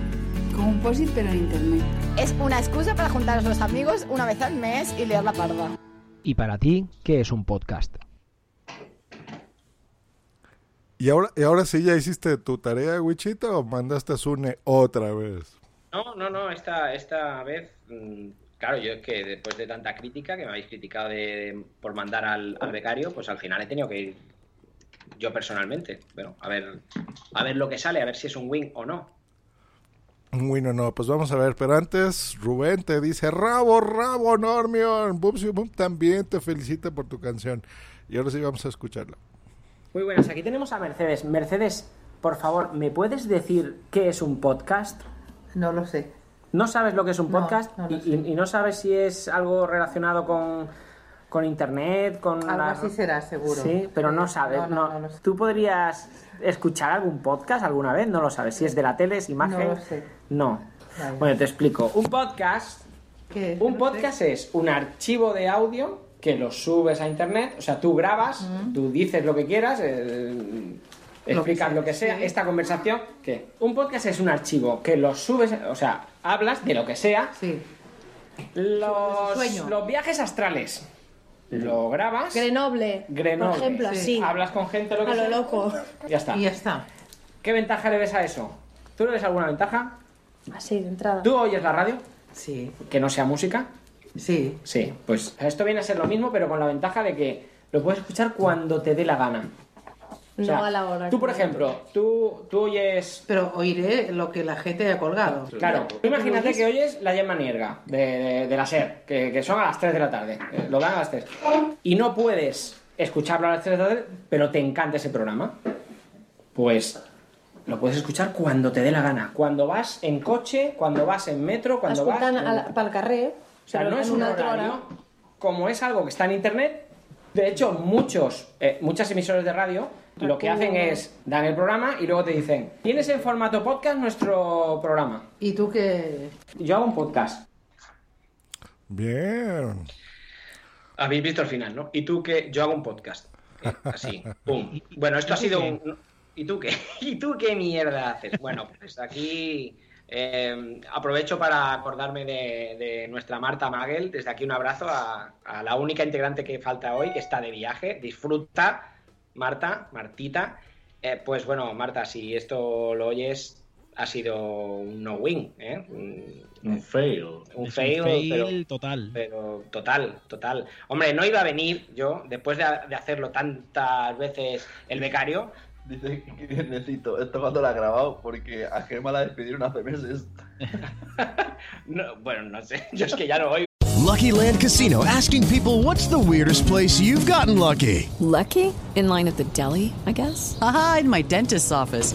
Como un posit pero en internet. Es una excusa para juntar a los amigos una vez al mes y leer la parda. ¿Y para ti, qué es un podcast? ¿Y ahora, ¿Y ahora sí ya hiciste tu tarea, Wichito, o mandaste a Sune otra vez? No, no, no, esta, esta vez, mm, claro, yo es que después de tanta crítica que me habéis criticado de, por mandar al, al becario, pues al final he tenido que ir yo personalmente. Bueno, a ver, a ver lo que sale, a ver si es un win o no. Bueno, no, pues vamos a ver, pero antes Rubén te dice, rabo, rabo, Normion, Bubsy Boom también te felicita por tu canción. Y ahora sí vamos a escucharla. Muy buenas, aquí tenemos a Mercedes. Mercedes, por favor, ¿me puedes decir qué es un podcast? No lo sé. ¿No sabes lo que es un podcast? no y, y- y no sabes si es algo relacionado con, con internet, con... Algo la- así será, seguro. Sí, pero no sabes. No, No, no, no lo sé. ¿Tú podrías escuchar algún podcast alguna vez? No lo sabes. Si es de la tele, es imagen. No lo sé. No. Vale. Bueno, te explico. Un podcast. ¿Qué? Un podcast es un archivo de audio que lo subes a internet. O sea, tú grabas, tú dices lo que quieras, eh, explicas sea, lo que sea. sí. Esta conversación, ¿qué? Un podcast es un archivo que lo subes, o sea, hablas de lo que sea. Sí. Los, los viajes astrales. Lo grabas. Grenoble. Grenoble. Por ejemplo, sí. Hablas con gente lo que A lo sea. loco. Ya está. Y ya está. ¿Qué ventaja le ves a eso? ¿Tú le ves alguna ventaja? Así, de entrada. ¿Tú oyes la radio? Sí. ¿Que no sea música? Sí. Sí, pues esto viene a ser lo mismo, pero con la ventaja de que lo puedes escuchar cuando te dé la gana. O sea, no a la hora. Tú, por ejemplo, tú, tú oyes... Pero oiré lo que la gente haya colgado. Claro, tú imagínate que oyes la Gemma Nierga de, de, de la SER, que, que son a las 3 de la tarde, eh, lo dan a las 3. Y no puedes escucharlo a las 3 de la tarde, pero te encanta ese programa. Pues lo puedes escuchar cuando te dé la gana. Cuando vas en coche, cuando vas en metro, cuando vas... En- a la, pel carrer, O sea, no es un horario, hora. como es algo que está en internet. De hecho, muchos, eh, muchas emisoras de radio lo que hacen es dan el programa y luego te dicen, tienes en formato podcast nuestro programa. ¿Y tú qué? Yo hago un podcast. Bien. Habéis visto el final, ¿no? Y tú que yo hago un podcast. Eh, Así, pum. Bueno, esto ¿Y ha sido qué? un. ¿Y tú qué? ¿Y tú qué mierda haces? Bueno, pues aquí eh, aprovecho para acordarme de, de nuestra Marta Magel. Desde aquí un abrazo a, a la única integrante que falta hoy, que está de viaje. Disfruta, Marta, Martita. Eh, pues bueno, Marta, si esto lo oyes, ha sido un no-win, ¿eh? Un, Un fail. un Es fail, un fail pero, total. pero total, total. Hombre, no iba a venir yo, después de, de hacerlo tantas veces el becario. Dice que necesito esto cuando la ha grabado porque a Gemma la despidieron hace meses. No, bueno, no sé, yo es que ya no oigo. Lucky Land Casino asking people what's the weirdest place you've gotten lucky? Lucky? In line at the deli, I guess? Aha, in my dentist's office.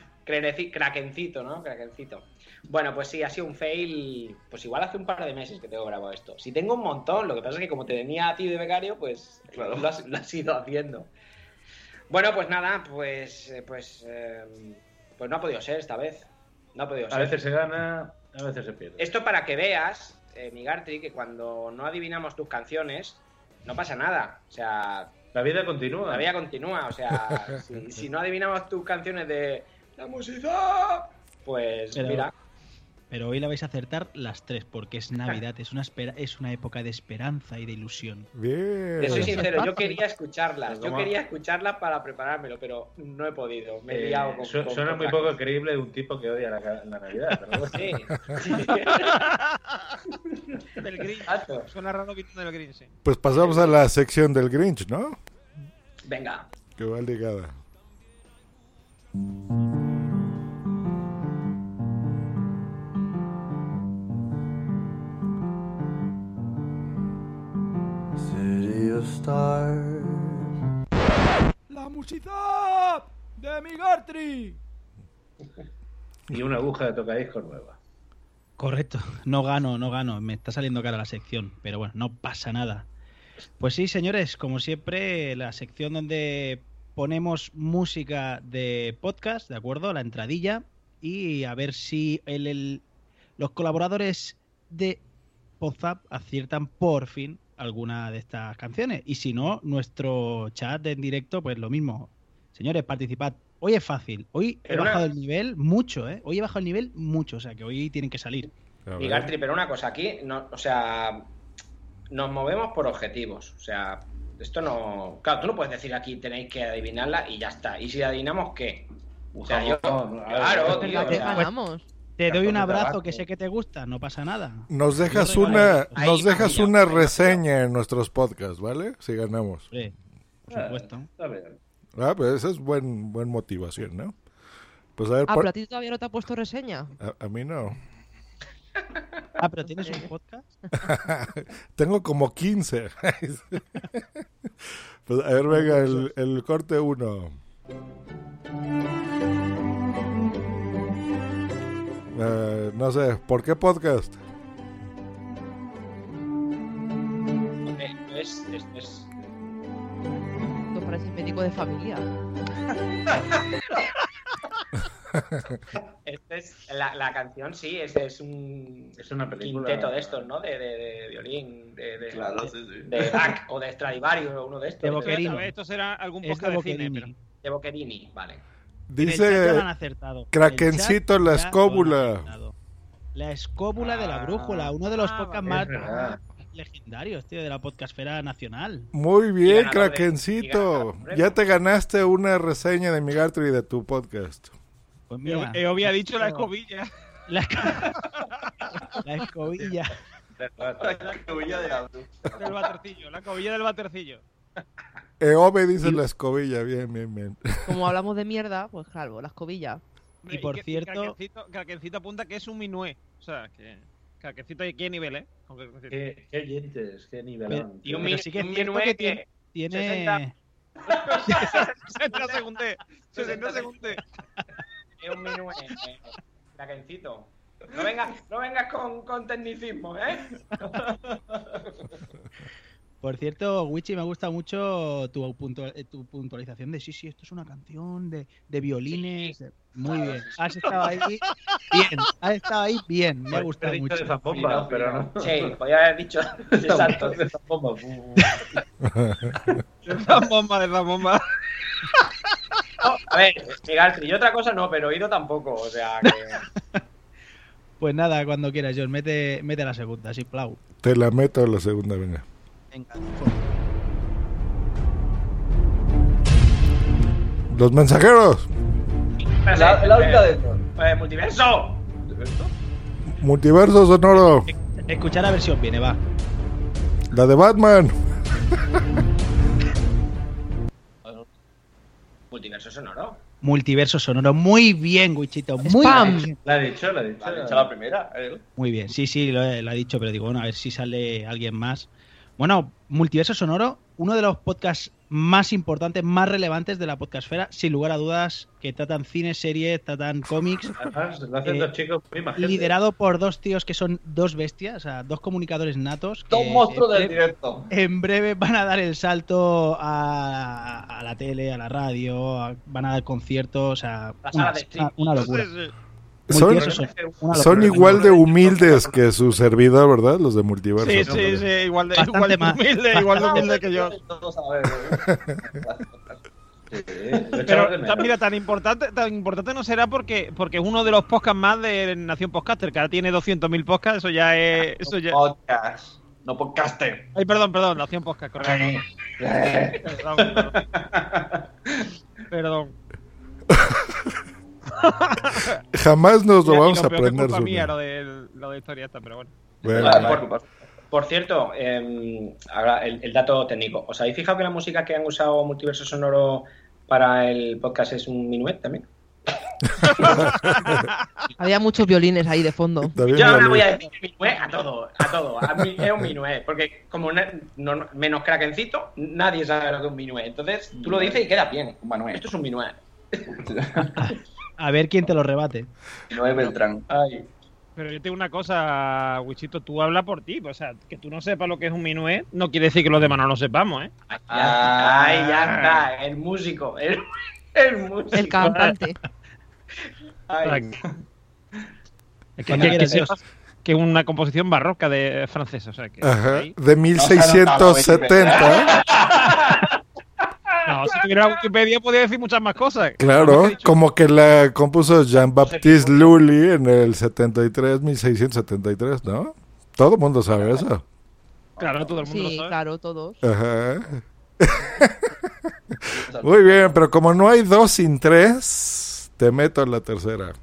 Krakencito, ¿no? Krakencito. Bueno, pues sí, ha sido un fail. Pues igual hace un par de meses que tengo grabado esto. Si tengo un montón, lo que pasa es que como te tenía a ti de becario, pues Claro. lo, has, lo has ido haciendo. Bueno, pues nada, pues. eh, Pues, eh, pues no ha podido ser esta vez. No ha podido A ser. veces se gana, a veces se pierde. Esto para que veas, eh, Migartri, que cuando no adivinamos tus canciones, no pasa nada. O sea. La vida continúa. La vida continúa. O sea, si, si no adivinamos tus canciones de. ¡La música! Pues Pero- mira. Pero hoy la vais a acertar las tres, porque es Navidad, es una, espera, es una época de esperanza y de ilusión. Bien. Te soy sincero, yo quería escucharlas. Yo ¿Cómo? quería escucharlas para preparármelo, pero no he podido. Me he Eh, liado con. su- con- suena con muy poco creíble de un tipo que odia la, Navidad. Pero bueno. Sí. Del Grinch. Exacto. Suena raro del Grinch, sí. Pues pasamos a la sección del Grinch, ¿no? Venga. Que va ligada. City of stars. ¡La música de Migartri! Y una aguja de tocadiscos nueva. Correcto, no gano, no gano, me está saliendo cara la sección, pero bueno, no pasa nada. Pues sí, señores, como siempre, la sección donde ponemos música de podcast, ¿de acuerdo? La entradilla, y a ver si el- el- los colaboradores de Podzap aciertan por fin alguna de estas canciones. Y si no, nuestro chat en directo, pues lo mismo. Señores, participad. Hoy es fácil. Hoy he Pero una- bajado el nivel mucho, ¿eh? Hoy he bajado el nivel mucho, o sea que hoy tienen que salir. Migartri, pero una cosa, aquí, no, o sea, nos movemos por objetivos. O sea, esto no. Claro, tú no puedes decir aquí tenéis que adivinarla y ya está. ¿Y si adivinamos qué? O sea, yo. Claro, tío. Ganamos. Te doy un abrazo que sé que te gusta, no pasa nada. Nos dejas una, nos dejas una reseña en nuestros podcasts, ¿vale? Si ganamos. Sí, por supuesto. Está bien. Ah, pues esa es buen, buen motivación, ¿no? Pues a ver, Ah, por- pero a ti todavía no te ha puesto reseña. a, a mí no. Ah, pero tienes un podcast. Tengo como 15. pues a ver, venga, el, el corte 1. Eh, no sé, ¿por qué podcast? eh, es, es, es- Tú pareces médico de familia. Esta es la, la canción, sí, es, es un Es una película. quinteto de estos, ¿no? De, de, de violín, de, de, Claro, de, sí, sí. de Bach o de Stradivarius o uno de estos. De Boquerini. Esto será algún podcast de cine, Boquerini. pero... De Boquerini, vale. En Dice. Krakencito chat la escóbula. La escóbula de la brújula, uno de los Ah, podcasts más, verdad. legendarios, tío, de la podcastfera nacional. Muy bien, y Krakencito. Ya te ganaste una reseña de Migartri de tu podcast. Pues Yo, yo había dicho la escobilla. La, la escobilla. La escobilla de la Del batercillo, la escobilla del batercillo. Eove dice la escobilla. Bien, bien, bien. Como hablamos de mierda, pues claro, la escobilla. Y por que- cierto- Craquencito, Craquencito apunta que es un minué. O sea, que. Craquencito, ¿y qué nivel, eh? Qué, qué oyentes, qué nivelón. Y un sí que un minué que que tiene... 60. tiene... 60 segundos. 60 segundos. Es un minué. Craquencito. No vengas, no vengas con, con tecnicismo, ¿eh? Por cierto, Wichi, me gusta mucho tu, eh, tu puntualización de sí, sí, esto es una canción de, de violines. Muy bien. Has estado ahí bien. Has estado ahí bien. Me ha Podría gustado mucho. de Zambomba, pero no. Sí, podía haber dicho. Exacto. De Zambomba. De esa bomba, de esa bomba. No, a ver, Migaltri, y otra cosa no, pero oído tampoco, o sea que. Pues nada, cuando quieras, John, mete, mete la segunda, así, plau. Te la meto a la segunda, venga. Venga. Los mensajeros. La, la única de. Eh, multiverso. Multiverso sonoro. Escuchar a ver si os viene, va. La de Batman. Multiverso sonoro. Multiverso sonoro. Muy bien, Wichito. Muy Spam. bien. La he dicho, la he dicho. La dicho la primera. ¿eh? Muy bien, sí, sí, lo he, lo he dicho, pero digo, bueno, a ver si sale alguien más. Bueno, Multiverso Sonoro, uno de los podcasts más importantes, más relevantes de la podcastfera, sin lugar a dudas, que tratan cine, series, tratan cómics, Además, lo hacen Eh, chicos liderado por dos tíos que son dos bestias, o sea, dos comunicadores natos. Dos monstruos en del breve- directo. En breve van a dar el salto a, a la tele, a la radio, a- van a dar conciertos, o sea, La una, sala de streaming. una- una locura. Son igual de humildes que su servidor, ¿verdad? Los de multiverso. Sí, sí, sí, igual de, igual de más. humilde, igual de humilde que yo. Mira, tan importante, tan importante no será porque, porque es uno de los podcasts más de Nación Podcaster, que ahora tiene 200.000 podcasts, eso ya es... Eso ya... Podcast. No podcaster. Ay, perdón, perdón, Nación Podcast, correcto. Perdón, perdón. Perdón. Jamás nos lo Mira, vamos a es aprender. mía lo de, lo de historia esta, pero bueno. Bueno, Ah, por, por cierto, eh, ahora el, el dato técnico. ¿Os habéis fijado que la música que han usado Multiverso Sonoro para el podcast es un minuet también? Había muchos violines ahí de fondo. también Yo ahora voy a decir minuet a todo, a todo. A mí es un minuet, porque como no- menos craquencito, nadie sabe lo que es un minuet. Entonces tú lo dices y queda bien. Manuel. Esto es un minuet. A ver quién te lo rebate. No es Beltrán. Ay. Pero yo tengo una cosa, Wichito, tú hablas por ti. O sea, que tú no sepas lo que es un minuet no quiere decir que los demás no lo sepamos, ¿eh? Ay, ya, Ah. ay, ya está, el músico, el, el músico. El cantante. Ay. Es que, es una composición barroca de francesa. O sea, que Ajá, ahí- de 1670. No, si tuviera Wikipedia podía decir muchas más cosas. Claro, como que la compuso Jean-Baptiste Lully en el 73, 1673, ¿no? Todo el mundo sabe eso. Claro, todo el mundo lo sabe. claro, todos. Ajá. Muy bien, pero como no hay dos sin tres, te meto en la tercera.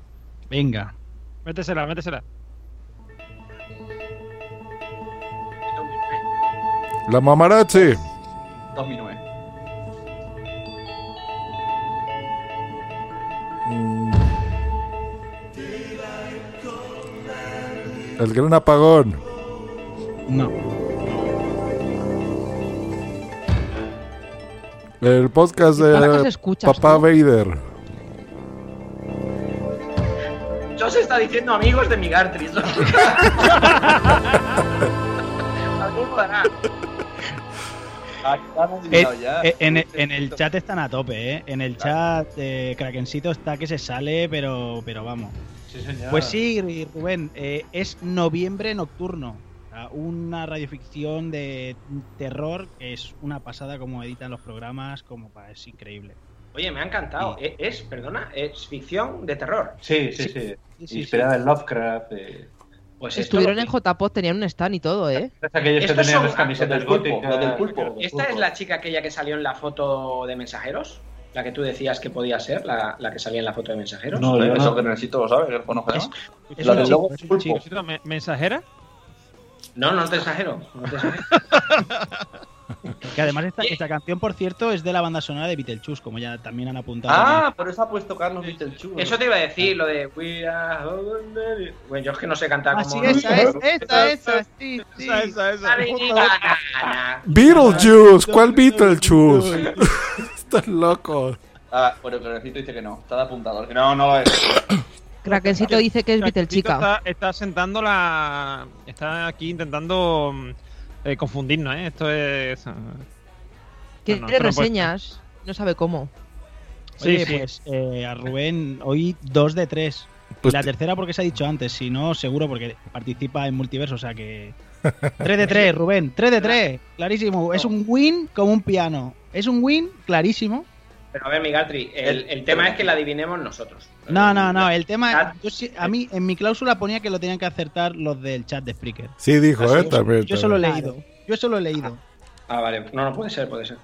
Venga. Métesela, métesela. La mamarachi. 2009. El gran apagón. No. El podcast ¿Para qué se de escuchas Papá tú? Vader. Yo se está diciendo amigos de Migartris. Algún Eh, eh, en, en el chat están a tope, ¿eh? En el chat eh, Krakencito está que se sale, pero, pero vamos. Sí, señor. Pues sí, Rubén, eh, es Noviembre Nocturno. Una radioficción de terror que es una pasada como editan los programas, como pa- es increíble. Oye, me ha encantado. Es, perdona, es ficción de terror. Sí, sí, sí. Sí, sí, Inspirada en Lovecraft. eh. Pues Estuvieron en JPod, tenían un stand y todo, ¿eh? Aquellos que Estos tenían son- las camisetas Los del pulpo, del pulpo. ¿Esta es la chica aquella que salió en la foto de mensajeros? La que tú decías que podía ser, la, la que salía en la foto de mensajeros. No, yo Eso no. que necesito lo sabe, que lo conozco. Es La del logo es un pulpo. chico. ¿Necesito me- ¿Mensajera? No, no te exagero. No te exagero. Que además esta, esta canción, por cierto, es de la banda sonora de Beetlejuice, como ya también han apuntado. Ah, por eso ha puesto Carlos Vitelchu. Eso te iba a decir, lo de We are ordinary. Bueno, yo es que no sé cantar Ah, como. sí, esa es, esa, esa, sí, sí. Esa, esa, esa. Beetlejuice, ¿cuál Beetlejuice? Estás loco. Ah, bueno, Cronecito dice que no, está de apuntador. Que no, no lo es. Krakencito dice que es Beetlechica. Está, está sentando la. Está aquí intentando mm, eh, confundirnos, ¿eh? Esto es. eh, Quiere no, esto no puede- reseñas, no sabe cómo. Oye, Sí, sí. pues eh, a Rubén hoy dos de tres. Pues la te- tercera porque se ha dicho antes, si no, seguro porque participa en multiverso, o sea que... 3 de 3, Rubén, 3 de 3, clarísimo. Es un win como un piano. Es un win clarísimo. Pero a ver, Migaltri, el, el tema es que la adivinemos nosotros. No, no, no, el tema... Yo, a mí en mi cláusula ponía que lo tenían que acertar los del chat de Spreaker. Sí, dijo, Ah, ¿eh? También. Yo solo he leído. Yo solo he leído. Ah, vale. No, no puede ser, puede ser.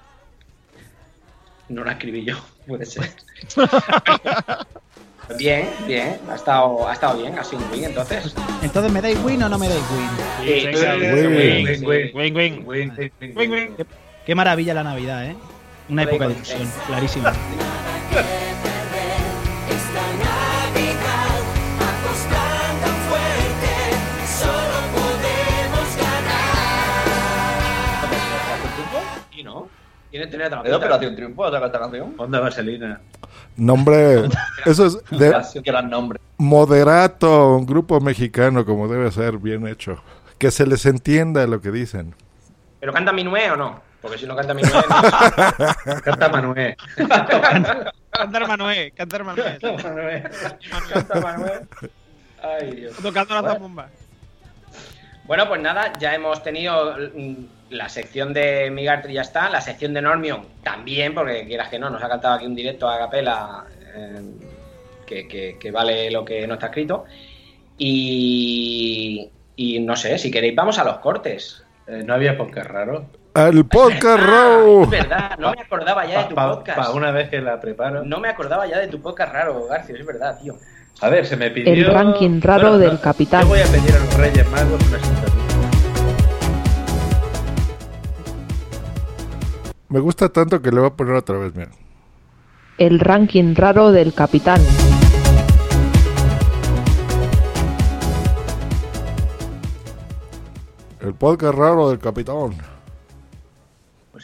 No la escribí yo, puede ser. bien, bien. Ha estado, ha estado bien, ha sido un win entonces. Entonces, ¿me dais win o no me dais win? Sí, Sí, sí, Win, sí. Wing, wing. Wing, wing. Qué, qué maravilla la Navidad, ¿eh? Una época de ilusión, clarísima. Esta Navidad, apostando fuerte, solo podemos ganar. Y no. Tiene tener otra ¿Es de Operación Triunfo saca esta canción? Onda Vaselina. Nombre. Eso es de Qué gran nombre. Moderato, un grupo mexicano, como debe ser, bien hecho. Que se les entienda lo que dicen. ¿Pero canta Minué o no? Porque si no canta. No... Canta Manuel. Cantar Manuel, cantar Manuel. canta Manuel. Ay, Dios. Tocando la zambomba. Bueno, pues nada, ya hemos tenido la sección de Migartri ya está, la sección de Normion también, porque quieras que no, nos ha cantado aquí un directo a capela eh, que, que- que vale lo que no está escrito. Y, y no sé, si queréis vamos a los cortes. Eh, no había podcast raro. ¡Al podcast Ah, Raw! es verdad, no me acordaba ya de tu Para podcast. una vez que la preparo. No me acordaba ya de tu podcast raro, García, es verdad, tío. A ver, se me pidió. El ranking raro Bueno, del no, capitán. Yo voy a pedir a los Reyes Magos. Me gusta tanto que le voy a poner otra vez, mira. El ranking raro del capitán. El podcast raro del capitán.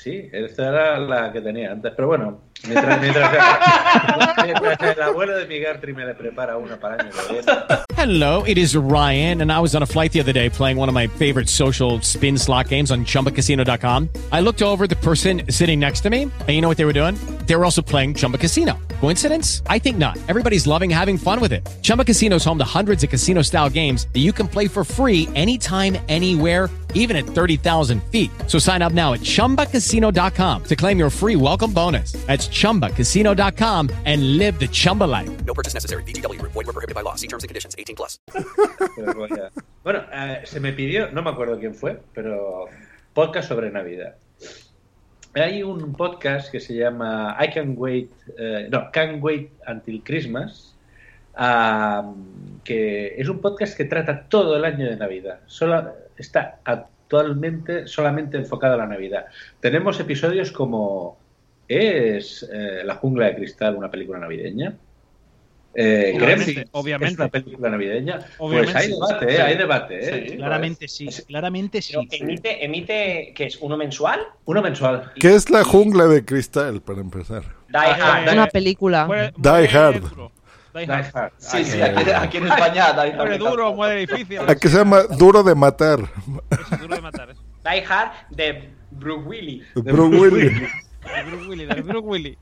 Sí, esta era la que tenía antes. Pero bueno, mientras, mientras, mientras el abuelo de Migartri me le prepara una para el año. Hello, it is Ryan, and I was on a flight the other day playing one of my favorite social spin slot games on chumbacasino.com. I looked over the person sitting next to me, and you know what they were doing? They were also playing Chumba Casino. Coincidence? I think not. Everybody's loving having fun with it. Chumba Casino is home to hundreds of casino style games that you can play for free anytime, anywhere even at 30,000 feet. So sign up now at ChumbaCasino.com to claim your free welcome bonus. That's ChumbaCasino.com and live the Chumba life. No purchase necessary. VGW Group. Void were prohibited by law. See terms and conditions. 18 plus. Bueno, eh, se me pidió, no me acuerdo quién fue, pero podcast sobre Navidad. Hay un podcast que se llama I Can Wait, eh, no, Can't Wait Until Christmas, que es un podcast que trata todo el año de Navidad. Solo, está actualmente solamente enfocado a la Navidad. Tenemos episodios como ¿Es eh, La Jungla de Cristal una película navideña? Eh, Obviamente, Gremlins obviamente. ¿Es una película navideña? Obviamente. Pues hay debate, ¿eh? Sí. Hay debate, ¿eh? Sí, Claramente sí, claramente sí. Emite, emite, ¿qué es? ¿Uno mensual? Uno mensual. ¿Qué es la jungla de cristal, para empezar? Die Hard. Una película. Muere- Die muere Hard. duro. Die Die Hard. Hard. Sí, sí, aquí, aquí en España. da- Muere duro, muere difícil. Aquí se llama Duro de Matar. Eso, duro de matar. eso. Die Hard de Bruce Willis. Bruce Willis. De Bruce Willis, Bruce Willis.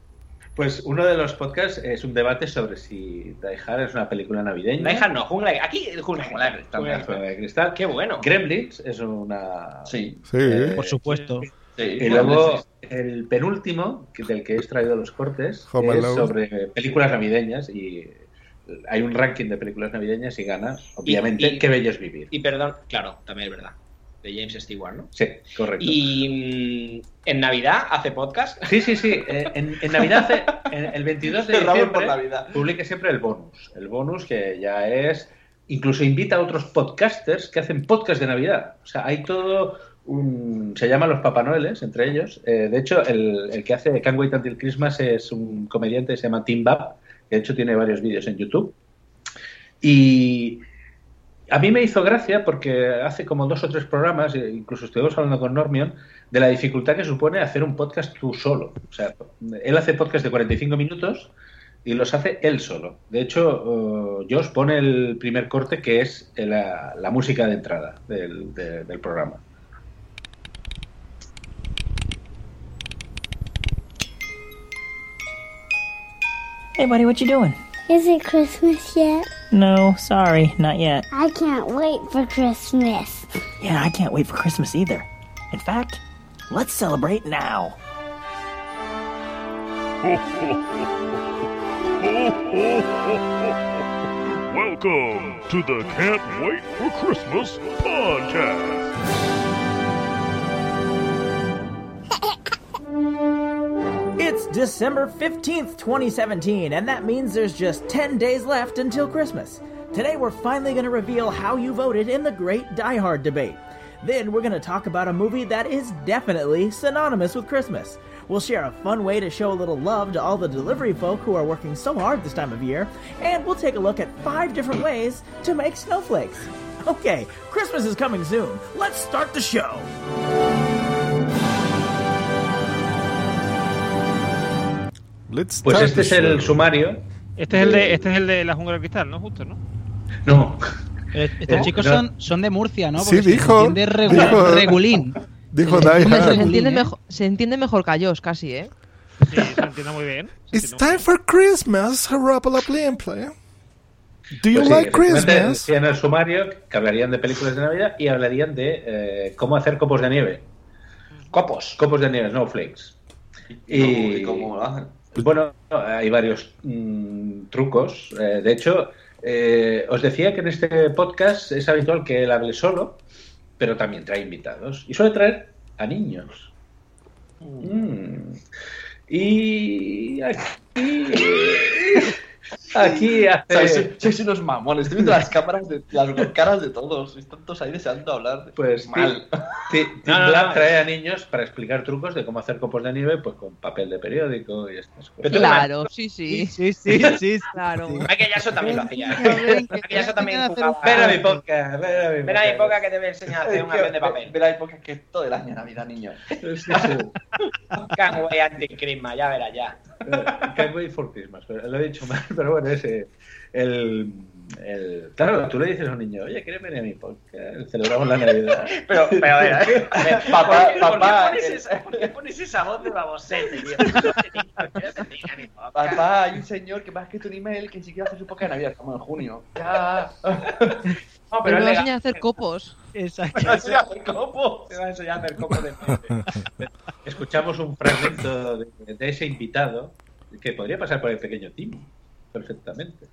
Pues uno de los podcasts es un debate sobre si Die Hard es una película navideña. Die Hard no, Jungla. Aquí, Jungla de Cristal. Jungla de Cristal. Qué bueno. Gremlins es una... Sí. Sí. Eh, Por supuesto. Sí, Y luego el penúltimo, del que he extraído los cortes, Home es Alone. sobre películas navideñas y hay un ranking de películas navideñas y gana, obviamente, y- Qué bello es vivir. Y perdón, claro, también es verdad. De James Stewart, ¿no? Sí, correcto. Y mm, en Navidad hace podcast. Sí, sí, sí. eh, En, en Navidad, hace- en el 22 de diciembre, por Navidad. publica siempre el bonus. El bonus que ya es... Incluso invita a otros podcasters que hacen podcast de Navidad. O sea, hay todo un... Se llaman los Papá Noeles, entre ellos. Eh, de hecho, el, el que hace Can't Wait Until Christmas es un comediante que se llama Tim Bab, que de hecho tiene varios vídeos en YouTube. Y a mí me hizo gracia porque hace como dos o tres programas, e incluso estuvimos hablando con Normion, de la dificultad que supone hacer un podcast tú solo. O sea, él hace podcast de 45 minutos y los hace él solo. De hecho, eh, Josh pone el primer corte que es la, la música de entrada del, de- del programa. Hey, buddy, what you doing? Is it Christmas yet? No, sorry, not yet. I can't wait for Christmas. Yeah, I can't wait for Christmas either. In fact, let's celebrate now. Welcome to the Can't Wait for Christmas podcast. It's December 15th, 2017, and that means there's just 10 days left until Christmas. Today, we're finally going to reveal how you voted in the Great Die Hard debate. Then, we're going to talk about a movie that is definitely synonymous with Christmas. We'll share a fun way to show a little love to all the delivery folk who are working so hard this time of year, and we'll take a look at five different ways to make snowflakes. Okay, Christmas is coming soon. Let's start the show. Let's Pues este es el sumario. Este es el de, este es el de la jungla de cristal, ¿no? Justo, ¿no? No. Estos No, chicos no. son, son de Murcia, ¿no? Sí, Porque se dijo, entiende regu- dijo- regulín. Dijo Se entiende Se entiende, ¿eh? mejor, se entiende mejor que a Josh, casi, ¿eh? Sí, se entiende muy bien. It's time for Christmas, Harapala Play Play. Do you Pues sí, like efectivamente, Christmas? en el sumario que hablarían de películas de Navidad y hablarían de eh, cómo hacer copos de nieve. Copos. Copos de nieve, snowflakes. ¿Y y cómo lo hacen? Bueno, hay varios mm, trucos. Eh, de hecho, eh, os decía que en este podcast es habitual que él hable solo, pero también trae invitados. Y suele traer a niños. Mm. Y aquí. Aquí hace. Sois, sois unos mamones. Estoy viendo las cámaras de las caras de todos. Están todos ahí deseando hablar. Pues mal. Ti- Tim No, no, Black no. trae a niños para explicar trucos de cómo hacer copos de nieve pues con papel de periódico y estas cosas. Claro, sí, sí. Sí, sí, sí. Claro. Jackson también lo hacía. Michael Jackson también jugaba. Ven a mi podcast, ven a mi Ven a mi podcast. podcast que te voy a enseñar a hacer un avión de papel. Verá época que es todo el año Navidad, niño. Sí, sí. Can't wait until Christmas, ya verás ya. Can't wait for Christmas, pero lo he dicho mal, pero bueno, ese. El, el, claro, tú le dices a un niño, oye, ¿quieres venir a mi podcast? Celebramos la Navidad. Pero, pero a ver, a ver, a ver, Papá, ¿por qué- por qué papá, pones esa- ¿Por qué pones esa voz de babosete, tío? Papá, hay un señor que ha escrito un email que si quiere hacer su podcast de Navidad, como en junio. Ya. No, Pero me es va a enseñar a hacer copos. Exacto. Te va a enseñar a hacer copos. Te va a enseñar a hacer copos de. Escuchamos un fragmento de, de ese invitado que podría pasar por el pequeño Tim perfectamente.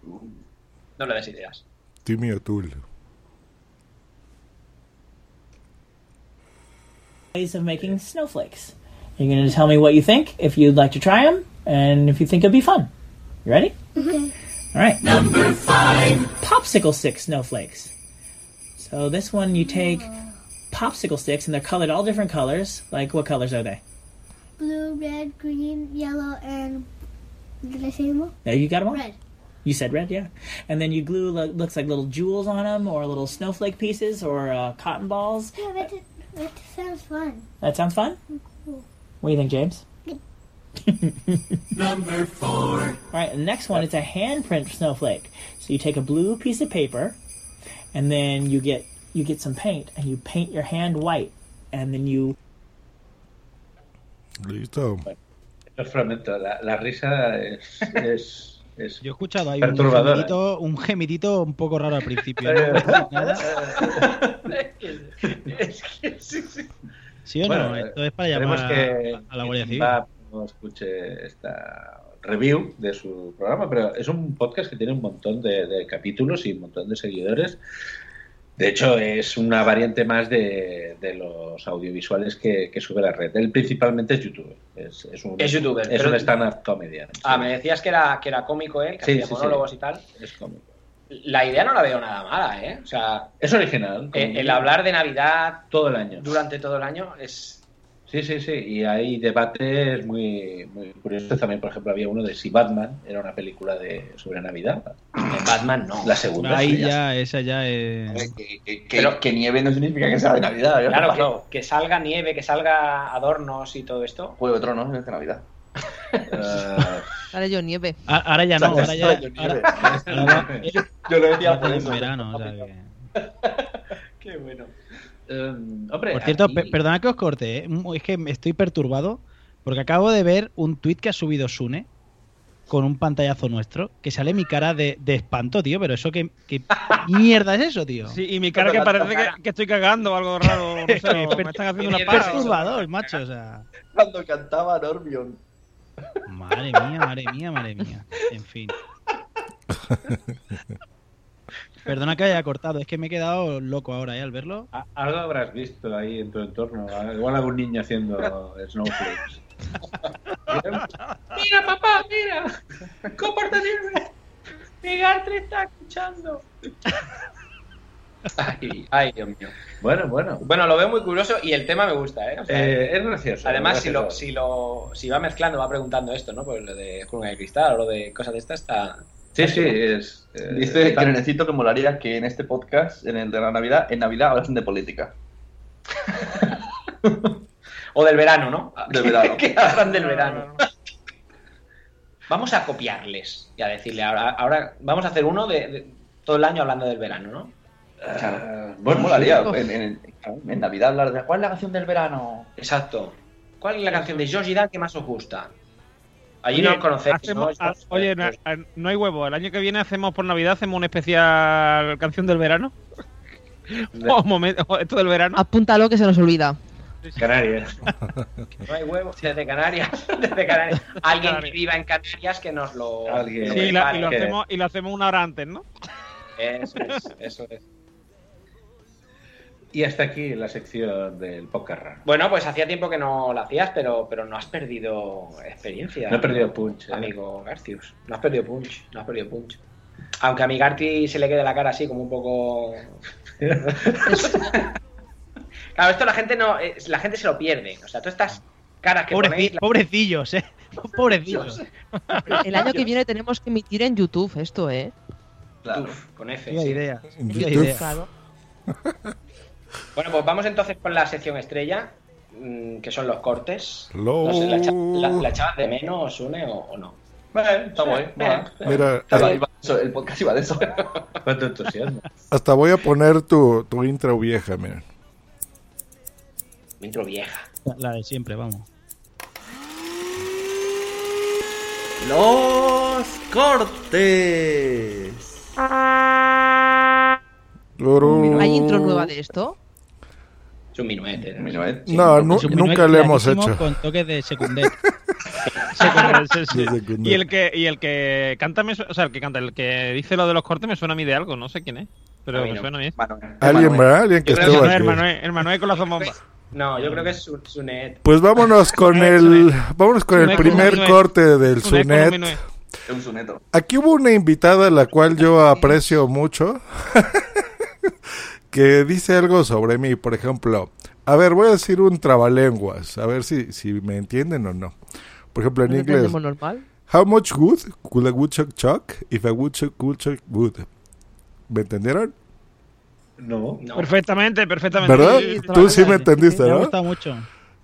No le des ideas. Timmy O'Toole. ways of making snowflakes. You're going to tell me what you think, if you'd like to try them, and if you think it'd be fun. You ready? Okay. All right. Number five. Popsicle stick snowflakes. So this one, you take popsicle sticks, and they're colored all different colors. Like, what colors are they? Blue, red, green, yellow, and did I say them all? Yeah, you got them all? Red. You said red, yeah. And then you glue, lo- looks like little jewels on them, or little snowflake pieces, or uh, cotton balls. Yeah, that, that sounds fun. That sounds fun? Cool. What do you think, James? Number four. All right, the next one is a handprint snowflake. So you take a blue piece of paper, and then you get you get some paint, and you paint your hand white, and then you Listo. El fragmento, la, la risa es, es, es Yo he escuchado ahí un perturbadora. gemidito, un gemidito un poco raro al principio. ¿no? Eh. Nada. Es que sí, sí. ¿Sí o Bueno, no? Esto es para llamar que, a, a la Guardia Civil. va no escuche esta review de su programa, pero es un podcast que tiene un montón de, de capítulos y un montón de seguidores. De hecho, es una variante más de, de los audiovisuales que, que sube la red. Él principalmente es youtuber. Es, es un, Es youtuber, Es un stand-up comedian. Ah, me decías que era, que era cómico él, que Sí, hacía sí, monólogos y tal. Es cómico. La idea no la veo nada mala, ¿eh? O sea, Es original. eh, como- el hablar de Navidad todo el año. durante todo el año es... Sí, sí, sí. Y hay debates muy, muy curiosos. También, por ejemplo, había uno de si Batman era una película de sobre Navidad. Batman no. La segunda. Ahí ya, esa ya es. Que, que nieve no significa que sea de Navidad. Claro, que, que salga nieve, que salga adornos y todo esto. Juego de Tronos es de Navidad. Dale yo nieve. A- Ahora ya no, ahora ya. ahora- nieve. ahora- Yo lo decía ahora por eso. verano, o sea que- Qué bueno. Um, hombre, Por cierto, aquí- pe- perdona que os corte, ¿eh? es que me estoy perturbado porque acabo de ver un tuit que ha subido Sune con un pantallazo nuestro que sale mi cara de, de espanto, tío. Pero eso que, que mierda es eso, tío. Sí, y mi cara que parece que, que estoy cagando o algo raro. No sé, o me están haciendo una Es paja. perturbador, macho. O sea, Cuando cantaba Normion. madre mía, madre mía, madre mía. En fin. Perdona que haya cortado, es que me he quedado loco ahora, ¿eh? Al verlo. Algo habrás visto ahí en tu entorno. Igual algún niño haciendo snowflakes. Mira, papá, mira. Compórtate. Mi Gartre está escuchando. Ay, ay, Dios mío. Bueno, bueno. Bueno, lo veo muy curioso y el tema me gusta, ¿eh? O sea, Eh, es gracioso. Además, es si lo, si lo si va mezclando, va preguntando esto, ¿no? Pues lo de Jungla de Cristal o lo de cosas de estas está... Sí, sí, es. Eh, Dice está- que necesito que molaría que en este podcast, en el de la Navidad, en Navidad hablasen de política. O del verano, ¿no? Del verano. que hablan del verano. Vamos a copiarles y a decirle ahora, ahora vamos a hacer uno de, de todo el año hablando del verano, ¿no? Claro. Bueno, molaría en, en- en Navidad hablar de cuál es la canción del verano. Exacto. ¿Cuál es la canción de George Dan que más os gusta? Allí Oye, no os conocéis, hacemos- ¿no? ah, Oye, na- ah, no hay huevo. El año que viene hacemos por Navidad hacemos un especial canción del verano. o momento, o esto del verano. Apúntalo que se nos olvida. Canarias. No hay huevos. Desde Canarias. Desde Canarias. Alguien que viva en Canarias que nos lo. Alguien. Sí, y, la- y lo hacemos, y lo hacemos una hora antes, ¿no? Eso es, eso es. Y hasta aquí la sección del podcast raro. Bueno, pues hacía tiempo que no lo hacías, pero, pero no has perdido experiencia. No he perdido punch, eh. Amigo Garcius. No has perdido punch. No has perdido punch. Aunque a mi Garti se le quede la cara así como un poco. claro, esto la gente no. eh, La gente se lo pierde. O sea, todas estas caras que Pobreci- ponéis. la- Pobrecillos, eh. Pobrecillos. El año que viene tenemos que emitir en YouTube esto, ¿eh? Uf, con F. Sí. idea. En YouTube. idea. Bueno, pues vamos entonces con la sección estrella, mm, que son los cortes. No sé, ¿la, la- la echabas de menos, Une, o, o no? Bueno, está. Bien. Mira, hasta, el podcast iba de eso. Cuánto entusiasmo. hasta voy a poner tu, tu intro vieja, miren. Intro vieja. La- de siempre, vamos. Los cortes. ¿Hay intro nueva de esto? Es un minuete. ¿no? No, nu- Es un nunca minuet le hemos hecho. Con toques de secundet. Secundet, sí, sí. De secundet. Y el que y el que canta me o sea, el que canta, el que dice lo de los cortes me suena a mí de algo, no sé quién es, pero me no. suena a mí. Alguien, ¿verdad? Alguien que estuvo que El aquí. Manuel, el Manuel con la zambomba. No, yo creo que es su, Sunet. Pues vámonos con el, vámonos con el primer corte del Sunet. Aquí hubo una invitada a la cual yo aprecio mucho que dice algo sobre mí, por ejemplo. A ver, voy a decir un trabalenguas, a ver si, si me entienden o no. Por ejemplo, en ¿No inglés. normal? How much wood could a woodchuck chuck if a woodchuck could chuck wood? ¿Me entendieron? No. No. Perfectamente, perfectamente. ¿Verdad? Sí. Tú sí me entendiste, Me ¿no? gustado mucho.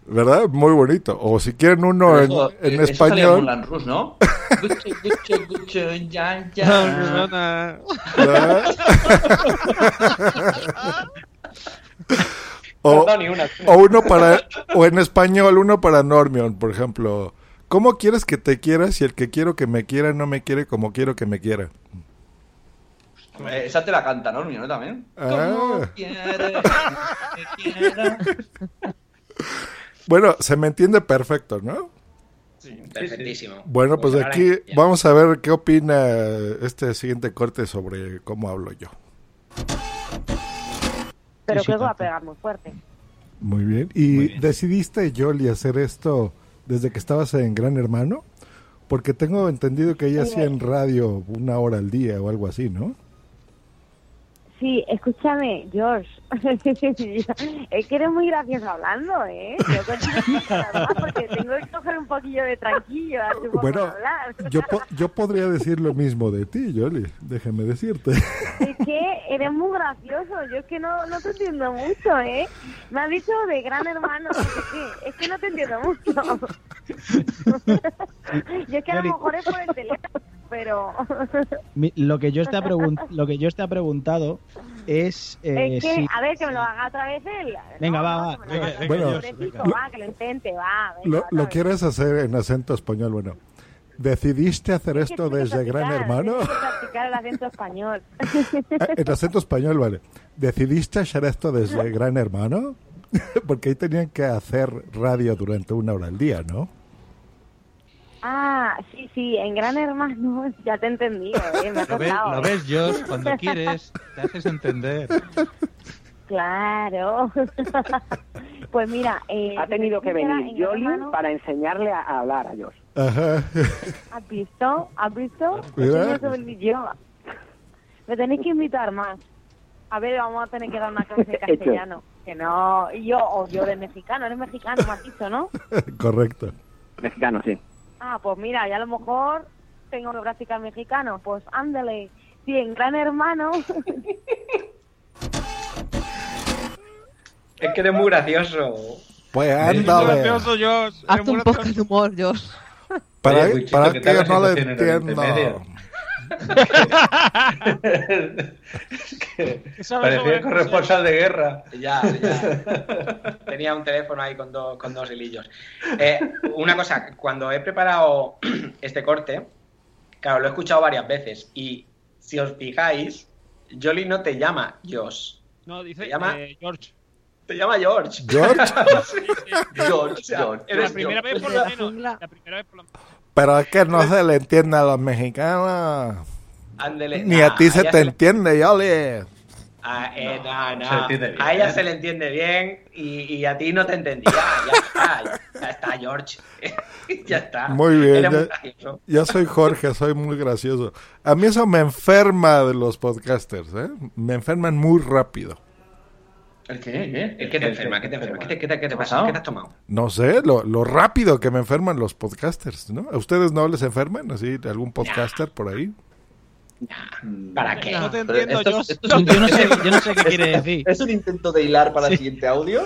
¿Verdad? Muy bonito. O si quieren uno en, Eso- en eso salía español. Moulin Rouge, ¿no? Gucho, gucho, gucho, ya, ya. ¿verdad? o, No, ni una. o uno para o en español uno para Normion, por ejemplo. ¿Cómo quieres que te quiera si el que quiero que me quiera no me quiere como quiero que me quiera? Eh, Esa te la canta, ¿no? ¿no? También. Ah. Quiere que quiera. Bueno, se me entiende perfecto, ¿no? Perfectísimo. Bueno, pues aquí vamos a ver qué opina este siguiente corte sobre cómo hablo yo. Pero sí, que va a pegar muy fuerte. Muy bien. ¿Y decidiste, Yoli, hacer esto desde que estabas en Gran Hermano? Porque tengo entendido que ella Sí. hacía en radio una hora al día o algo así, ¿no? Sí, escúchame, George. es que eres muy gracioso hablando, ¿eh? Yo contigo porque tengo que coger un poquillo de tranquillo Bueno, hablar. Yo, po- yo podría decir lo mismo de ti, Yoli, déjeme decirte. Es que eres muy gracioso. Yo es que no, no te entiendo mucho, ¿eh? Me has dicho de gran hermano, qué. Es que no te entiendo mucho. Yo es que a lo mejor es por el teléfono, pero... Lo que yo te ha pregun- lo que yo te ha preguntado es eh, es que, si- a ver, que me lo haga otra vez él. Venga, va, va. Venga, venga, Bueno, pobrecito, va, que lo intente, va. venga, ¿Lo, quieres hacer en acento español? Bueno, ¿decidiste hacer esto desde Gran Hermano? practicar el acento español. Ah, En acento español, vale. ¿Decidiste hacer esto desde Gran Hermano? Porque ahí tenían que hacer radio durante una hora al día, ¿no? Ah, sí, sí, en Gran Hermano, ya te he entendido, ¿eh? me ha Lo ves, costado. lo ves, Josh, cuando quieres, te haces entender. Claro. pues mira, eh, Ha tenido que venir Hermano, para enseñarle a, hablar a Josh. Ajá. ¿Has visto? ¿Has visto? Es que Mira. no sé venir yo. Me tenéis que invitar más. A ver, vamos a tener que dar una clase de castellano. Que no, yo, o yo de mexicano, eres mexicano, me has dicho, ¿no? Correcto. Mexicano, sí. Ah, pues mira, ya a lo mejor tengo que practicar mexicano. Pues ándale. Sí, en Gran Hermano. Es que eres muy gracioso. Pues Eres muy ándale. gracioso, Josh. Hazte un poco de humor, Josh. Para, Oye, Wichito, para ¿qué que la no lo entiendo. Parecía corresponsal de guerra. Ya, ya. Tenía un teléfono ahí con, do- con dos hilillos. Eh, una cosa, cuando he preparado este corte, claro, lo he escuchado varias veces y si os fijáis, Jolly no te llama Josh, No, dice ¿Te llama? eh, George. te llama George. ¿George? George, George. La primera vez por lo menos. La primera vez por lo menos. Pero es que no se le entiende a los mexicanos. Ándele. Ni a Nah, ti se te le- entiende, Yoli. Ah, eh, no, le entiende bien. A ella se le entiende bien y, y a ti no te entendía. Ya está, ya está, George. ya está. Muy bien. Ya, ya soy Jorge, soy muy gracioso. A mí eso me enferma de los podcasters, ¿eh? Me enferman muy rápido. ¿El qué? ¿Qué? ¿Qué te enferma? ¿Qué te enferma? ¿Qué te, qué te- qué te ¿Qué ha pasa? ¿Qué te has tomado? No sé, lo, lo rápido que me enferman los podcasters, ¿no? ¿A ustedes no les enferman así algún podcaster por ahí? ¿Para qué? No te entiendo, esto es- Josh. esto es un- Yo no sé, yo no sé qué quiere decir. ¿Es un intento de hilar para el siguiente audio?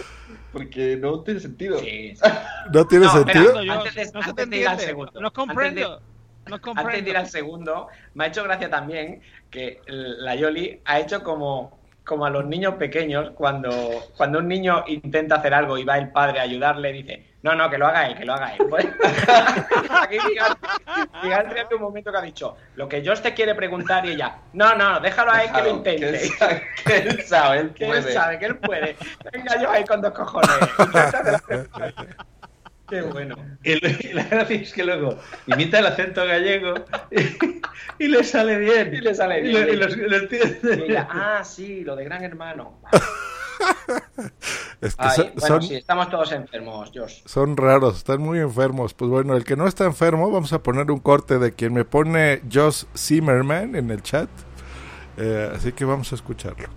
Porque no tiene sentido. ¿No tiene No, sentido? espera, antes de, No antes de ir al segundo. No comprendo. Antes de, No antes de comprendo. ir al segundo, me ha hecho gracia también que la Yoli ha hecho como, como a los niños pequeños, cuando, cuando un niño intenta hacer algo y va el padre a ayudarle, dice, no, no, que lo haga él, que lo haga él. Pues, aquí Gigantri hace un momento que ha dicho, lo que Josh te quiere preguntar y ella, no, no, déjalo a él que lo Déjalo, que intente. él sabe- que él sabe, él Que él sabe, que él puede. Venga yo ahí con dos cojones. Qué bueno. Y, lo- y la gracia es que luego imita el acento gallego y, y le sale bien. Y le sale Y bien. lo, y lo- lo entiende. Y ella, ah, sí, lo de Gran Hermano. Es que Ay, son, bueno, son- sí, estamos todos enfermos, Josh. son raros, están muy enfermos. Pues bueno, el que no está enfermo, vamos a poner un corte de quien me pone Josh Zimmerman en el chat. Eh, así que vamos a escucharlo.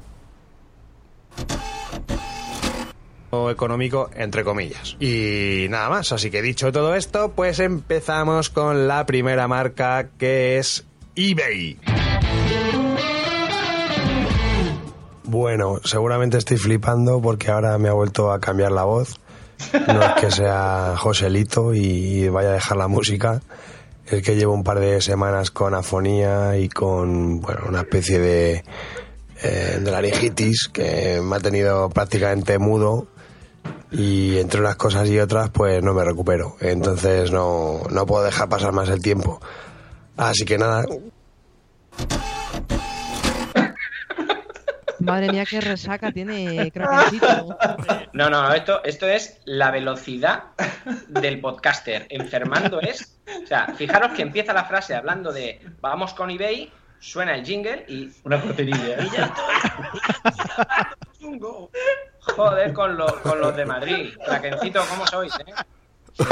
Económico entre comillas. Y nada más, así que dicho todo esto, pues empezamos con la primera marca que es eBay. Bueno, seguramente estoy flipando porque ahora me ha vuelto a cambiar la voz. No es que sea Joselito y vaya a dejar la música. Es que llevo un par de semanas con afonía y con bueno, una especie de, eh, de laringitis que me ha tenido prácticamente mudo y entre unas cosas y otras pues no me recupero. Entonces no, no puedo dejar pasar más el tiempo. Así que nada, Madre mía, qué resaca tiene Krakencito. No, no, esto, esto es la velocidad del podcaster. Enfermando es. O sea, fijaros que empieza la frase hablando de vamos con eBay, suena el jingle y. Una cortinilla. Y ya estoy. Joder, con, los con los de Madrid. Krakencito, ¿cómo sois, eh?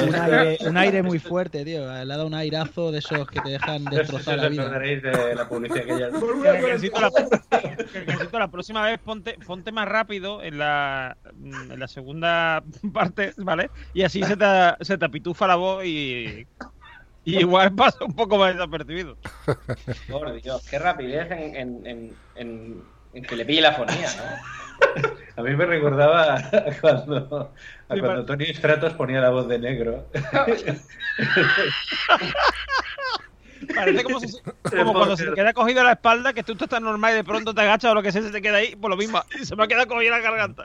Un aire, un aire muy fuerte, tío. Le ha dado un airazo de esos que te dejan destrozar la os vida. de la publicidad que ya... Necesito la, necesito la próxima vez ponte, ponte más rápido en la, en la segunda parte, ¿vale? Y así se te, se te apitufa la voz y, y igual pasa un poco más desapercibido. Por Dios, qué rapidez en, en, en, en- en que le pille la fonía, ¿no? A mí me recordaba a cuando, a Sí, cuando Tony Stratos ponía la voz de negro. Parece como, si, como cuando se te queda cogido la espalda, que tú estás normal y de pronto te agachas o lo que sea, se te queda ahí, por lo mismo. Y se me ha quedado cogida la garganta.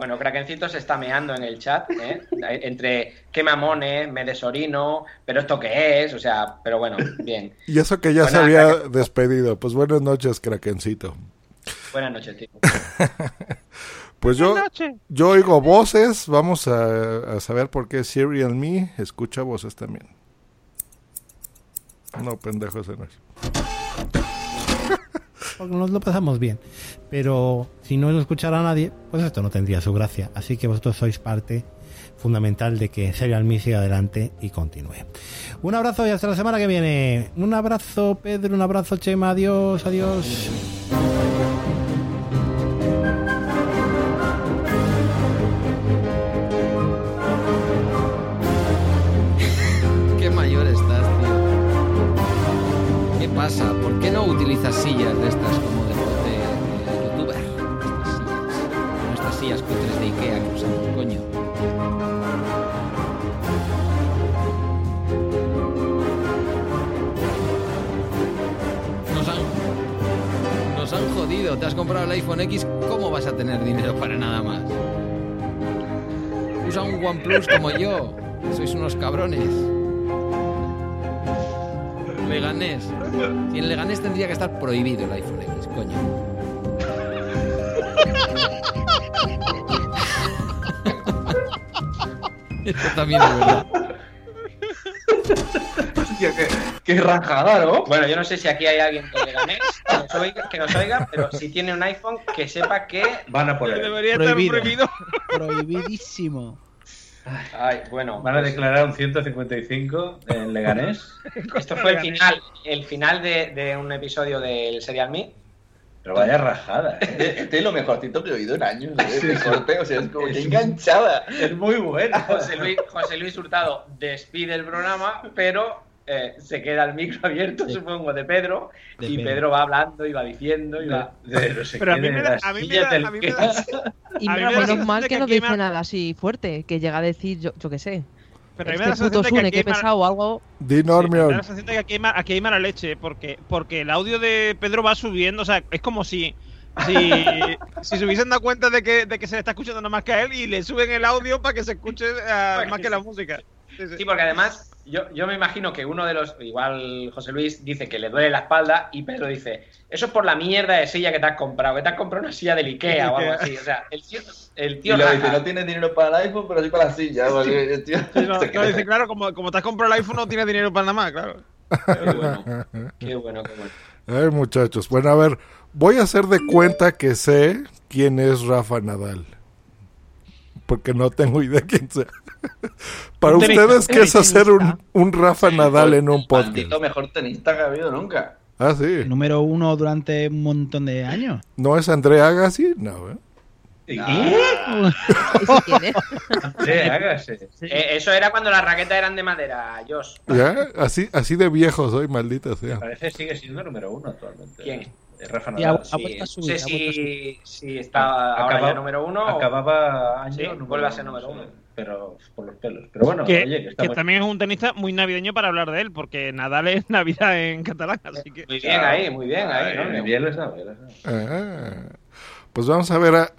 Bueno, Krakencito se está meando en el chat, ¿eh? Entre qué mamones, me desorino, pero esto qué es, o sea, pero bueno, bien. Y eso que ya se había Kraken. despedido. Pues buenas noches, Krakencito. Buenas noches, tío. Pues yo, Buenas noches. yo oigo voces. Vamos a, a saber por qué Siri and Me escucha voces también. No, pendejo, ese no es. Porque nos lo pasamos bien. Pero si no lo escuchara nadie, pues esto no tendría su gracia. Así que vosotros sois parte fundamental de que Serial Me siga adelante y continúe. Un abrazo y hasta la semana que viene. Un abrazo, Pedro. Un abrazo, Chema. Adiós, adiós. Utilizas sillas de estas como de, youtuber? Estas sillas. Estas sillas cutres de Ikea que usamos, coño. Nos han, nos han jodido. Te has comprado el iPhone X, ¿cómo vas a tener dinero para nada más? Usa un OnePlus como yo. Sois unos cabrones. Leganés. Si en Leganés tendría que estar prohibido el iPhone X, coño. Esto también es verdad. Hostia, qué, qué rajada, ¿no? Bueno, yo no sé si aquí hay alguien que le gane, que nos oiga, que nos oiga, pero si tiene un iPhone, que sepa que... Van a por él. Debería Prohibido. estar prohibido. Prohibidísimo. Ay, bueno. Van a pues, declarar un 155 en Leganés. Esto fue el final, el final de, de un episodio del Serial Me. Pero vaya rajada. ¿eh? Este este es lo mejorcito que he oído en años. ¿eh? Este corte, o sea, es como que enganchada. Es muy bueno. José Luis, José Luis Hurtado despide el programa, pero eh, se queda el micro abierto, supongo, de Pedro, De y Pedro. Pedro va hablando y va diciendo y va... De no sé Pero a mí me da- Y A menos mal que que no dice nada así fuerte, que llega a decir, yo, yo qué sé. Pero a mí me da la Este puto Sune, aquí que hay mala- pesado o algo. Di Sí, me da Normion. la sensación de que aquí hay, ma- aquí hay mala leche, porque, porque el audio de Pedro va subiendo, o sea, es como si si, si se hubiesen dado cuenta de que, de que se le está escuchando nada más que a él y le suben el audio para que se escuche Para más que la música. Sí, porque además yo, yo me imagino que uno de los, igual José Luis dice que le duele la espalda y Pedro dice, eso es por la mierda de silla que te has comprado, que te has comprado una silla del Ikea o algo así. O sea, el tío, el Y tío lo dice, no tiene dinero para el iPhone, pero sí para la silla. porque, tío, Sí, no, se no, cree. dice, claro, como, como te has comprado el iPhone no tienes dinero para nada más, claro. Qué bueno, qué bueno, qué bueno. Ay, muchachos. Bueno, a ver, voy a hacer de cuenta que sé quién es Rafa Nadal. Porque no tengo idea quién sea. Para Un ustedes, ¿qué es hacer un, un Rafa Nadal en un podcast? Maldito mejor tenista que ha habido nunca. Ah, sí. Número uno durante un montón de años. ¿No es André Agassi? No, ¿eh? Sí, hágase. Eh, eso era cuando las raquetas eran de madera, Josh. ¿Ya? Así, así de viejo soy, maldita sea. Parece que sigue siendo número uno actualmente. ¿Quién? Eh, Rafa Nadal. a subir, No sé si- si está ahora ya número uno o- Acababa año Sí, número vuelve a ser número uno. Pero por los pelos. Pero bueno, que, oye, que que está muy- también es un tenista muy navideño para hablar de él, porque Nadal es Navidad en catalán, así que... Muy bien ahí, muy bien ahí, ¿no? Ay, bien da. Ah, pues vamos a ver a,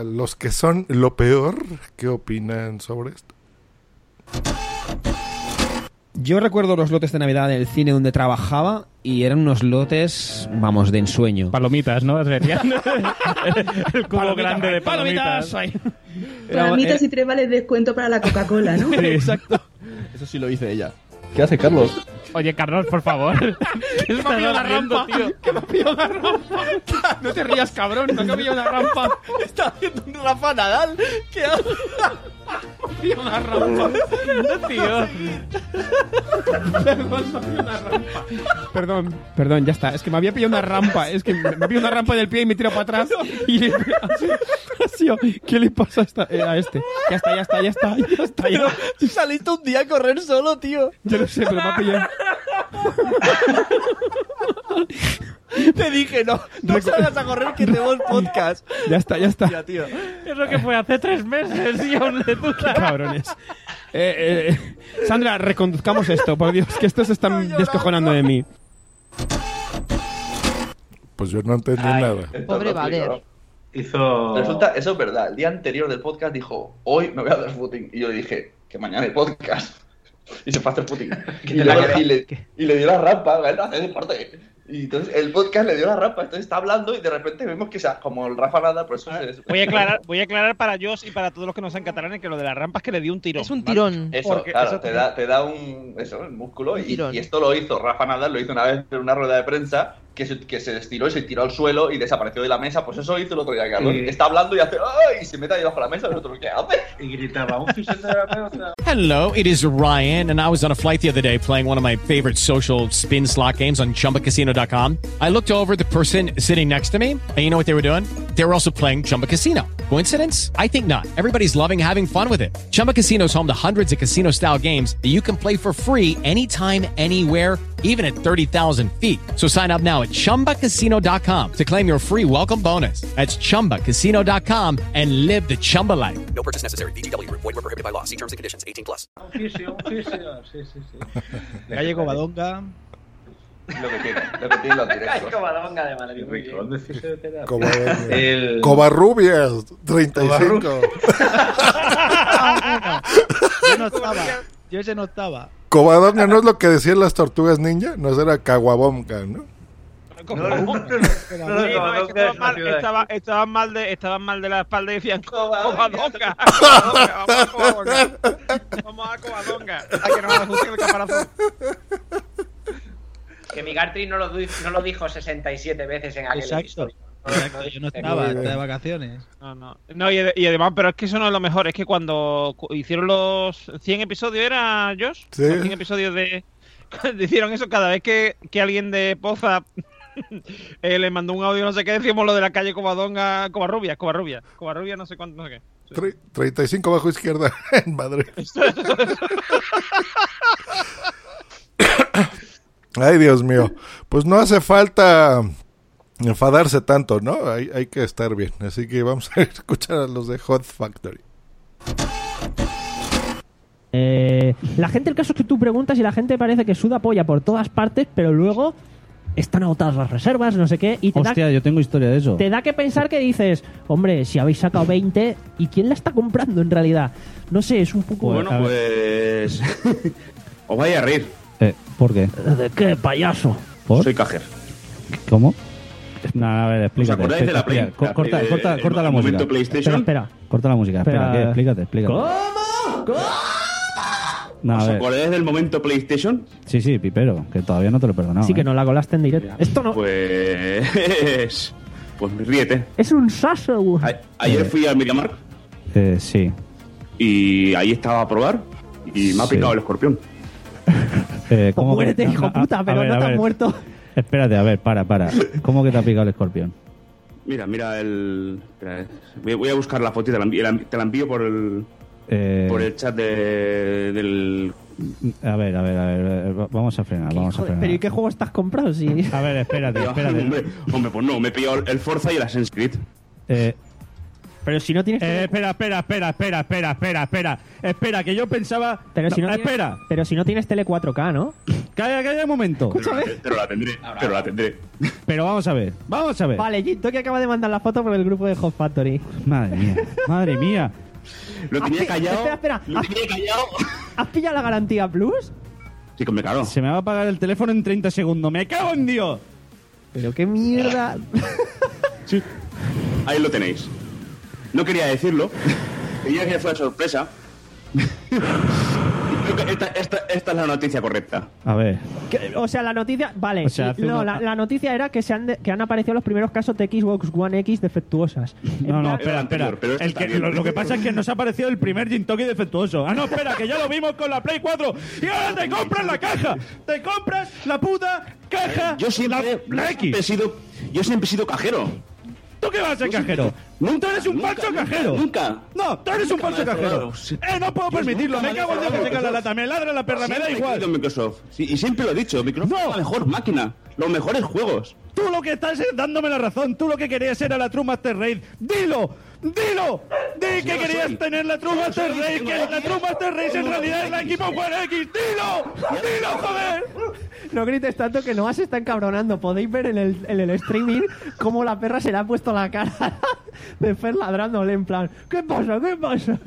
a los que son lo peor. ¿Qué opinan sobre esto? Yo recuerdo los lotes de Navidad del cine donde trabajaba y eran unos lotes, vamos, de ensueño. Palomitas, ¿no? Serían el cubo Palomitas, grande de palomitas. Palomitas y tres vales de descuento para la Coca-Cola, ¿no? exacto. Eso sí lo hice ella. ¿Qué hace Carlos? Oye, Carlos, por favor. ¿Qué me ha pillado la rampa, Que me ha pillado la rampa. No te rías, cabrón, no que pillado una rampa. Está haciendo un Rafa Nadal. ¿Qué hace? Pillado una rampa. tío. Perdón, perdón, ya está. Es que me había pillado una rampa. Es que me me ha pillado una rampa del pie y me tira para atrás. Y le- ¿Qué le pasa a, eh, a este? Ya está, ya está, ya está, ya está. Ya. Saliste un día a correr solo, tío. Yo pero me ha pillado. Te dije, no, no salgas a correr que tenemos podcast. Ya está, ya está. Tío. Eso que fue hace tres meses y aún le dura. Cabrones. Eh, eh, Sandra, reconduzcamos esto, por Dios, que estos se están descojonando de mí. Pues yo no entendí nada. Pobre Valer. Hizo. Resulta, eso es verdad. El día anterior del podcast dijo, hoy me voy a hacer footing. Y yo le dije, que mañana hay podcast. Y se fue a hacer footing. y, le, y le dio la rampa, él no hace deporte. Y entonces el podcast le dio la rampa, entonces está hablando y de repente vemos que sea como el Rafa Nada, por eso se- Voy a aclarar, voy a aclarar para Josh y para todos los que no sean catalanes que lo de la rampa es que le dio un tirón. Es un ¿vale? tirón. Eso, Porque claro, eso te, te- da, te da un, eso, un músculo. Y, y esto lo hizo Rafa Nadal, lo hizo una vez en una rueda de prensa, que se, que se estiró y se tiró al suelo y desapareció de la mesa. Pues eso hizo el otro día, Carlos. Sí. Está hablando y hace ¡ay! y se mete ahí bajo la mesa y nosotros, ¿qué hace? Y gritaba, un fisioterapeuta. Hello, it is Ryan, and I was on a flight the other day playing one of my favorite social spin slot games on chumbacasino.com. I looked over the person sitting next to me, and you know what they were doing? They were also playing Chumba Casino. Coincidence? I think not. Everybody's loving having fun with it. Chumba Casino is home to hundreds of casino style games that you can play for free anytime, anywhere, even at 30,000 feet. So sign up now at chumbacasino.com to claim your free welcome bonus. That's chumbacasino.com and live the Chumba life. No purchase necessary. Group. Void were prohibited by law. See terms and conditions. 18 plus. Un fisio. Sí, sí, sí. Gallego Badonga. Lo que tiene, lo que tiene los directos. comadonga de Madrid. muy bien. Rico, de fisioterapia. Cobarrubias. El- Covarrubias, 35. Yo no estaba. Yo ese no estaba. Covadonga no es lo que decían las tortugas ninja, no era caguabonga, ¿no? Como- No, no, no, no, Sí, no, no, es que no, estaban mal, no, no, estaba- estaban mal de, estaban mal de la espalda y decían Covadonga. Vamos a Covadonga. Vamos a que nos ajusten el caparazón. Que mi Gartry no lo, no lo dijo 67 veces en aquel Exacto. episodio. Exacto, yo no estaba, estaba de vacaciones. No, no. No, y, y además, pero es que eso no es lo mejor, es que cuando cu- hicieron los 100 episodios, ¿era Josh? Sí. Los 100 episodios de... Cuando hicieron eso, cada vez que, que alguien de Poza eh, le mandó un audio, no sé qué, decíamos lo de la calle Covadonga, Covarrubia, Covarrubia, Covarrubia, no sé cuánto, no sé qué. Tre- 35 bajo izquierda en Madrid. Ay, Dios mío. Pues no hace falta enfadarse tanto, ¿no? Hay, hay que estar bien. Así que vamos a escuchar a los de Hot Factory. Eh, la gente, el caso es que tú preguntas y la gente parece que suda polla por todas partes, pero luego están agotadas las reservas, no sé qué, y te, Hostia, da, yo tengo historia de eso. te da que pensar que dices, hombre, si habéis sacado 20, ¿y quién la está comprando en realidad? No sé, es un poco... Bueno, pues. Os vaya a reír. Eh, ¿Por qué? ¿De qué, payaso? ¿Por? Soy cajer. ¿Cómo? No, a ver, explícate. acordáis de la Play? co- La corta, corta, corta la música. PlayStation. Espera, espera. Corta la música, espera, Espera. ¿qué? Explícate, explícate. No, ¿Os acordáis del momento PlayStation? Sí, sí, Pipero, que todavía no te lo he perdonado. Sí, que ¿eh? no la colaste en directo. Esto no... Pues. Pues ríete. Es un saso. Ayer fui al MediaMarkt Eh, sí. y ahí estaba a probar y me ha Sí. picado el escorpión. Eh, Pues ¿cómo que- muérete, hijo puta, pero ver, no te has muerto. Espérate, a ver, para, para. ¿Cómo que te ha picado el escorpión? Mira, mira el. espera, voy, voy a buscar la foto y te la envío, te la envío por el, Eh, por el chat de- del. A ver, a ver, a ver, eh, va- vamos a frenar, vamos a frenar. pero ¿y qué juego estás comprando? Si... A ver, espérate, espérate. hombre, hombre, pues no, me he pillado el Forza y el Assassin's Creed. Eh, Pero si no tienes... eh, espera, espera, espera, espera, espera, espera, espera. Espera, que yo pensaba. Pero si no, No, tienes- espera. Pero si no tienes tele 4K, ¿no? Calla, calla un momento. Pero, la- pero la tendré, pero la tendré. Pero vamos a ver, vamos a ver. Vale, Gito que acaba de mandar la foto por el grupo de Hot Factory. Madre mía, madre mía. Lo tenía callado. Espera, espera. Lo ¿Has, tenía callado. has pillado la garantía Plus? Sí, que me claro. Se me va a apagar el teléfono en 30 segundos. ¡Me cago en Dios! Pero qué mierda. Sí. Ahí lo tenéis. No quería decirlo. Quería que fuera sorpresa. Esta, esta- esta es la noticia correcta. A ver. Que- O sea, la noticia. Vale, O sea, hace no, una- la, la noticia era que, se han de- que han aparecido los primeros casos de Xbox One X defectuosas. No, no, espera, espera. pero este El que- lo, lo que pasa es que nos ha aparecido el primer Gin Toki defectuoso. Ah, no, espera, que ya lo vimos con la Play 4. Y ahora te compras la caja. Te compras la puta caja. Yo siempre, La, la yo X. siempre he sido, yo siempre he sido cajero. ¿Tú qué vas a ser cajero? Nunca, Tú eres un nunca, nunca, cajero. Nunca. No, tú eres un Nunca falso ha cajero. Eh, no puedo permitirlo. Me cago en Dios que se cae la lata. Me ladra la perra, me da igual. Microsoft. Sí, y siempre lo he dicho. Microsoft No. es la mejor máquina. Los mejores juegos. Tú lo que estás es dándome la razón. Tú lo que querías era la True Master Raid. ¡Dilo! ¡Dilo! ¡Di que querías soy. tener la True Master tengo ¡Que la- True Master Raid en realidad es la equipo One X! ¡Dilo! ¡Dilo, joder! No grites tanto que no se está encabronando. Podéis ver en el, en el streaming cómo la perra se le ha puesto la cara de Fer ladrándole en plan: ¿Qué pasa? ¿Qué pasa?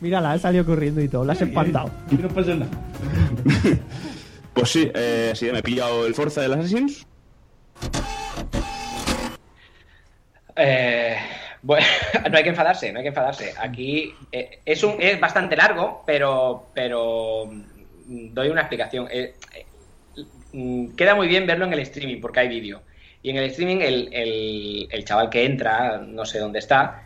Mírala, ha salido corriendo y todo. La has espantado. No pasa nada. Pues sí, eh, sí, me he pillado el Forza del Assassin's. Eh, bueno, no hay que enfadarse, no hay que enfadarse. Aquí eh, es, un, es bastante largo, pero, pero mm, doy una explicación. Eh, eh, mm, queda muy bien verlo en el streaming porque hay vídeo. Y en el streaming el, el- el chaval que entra, no sé dónde está,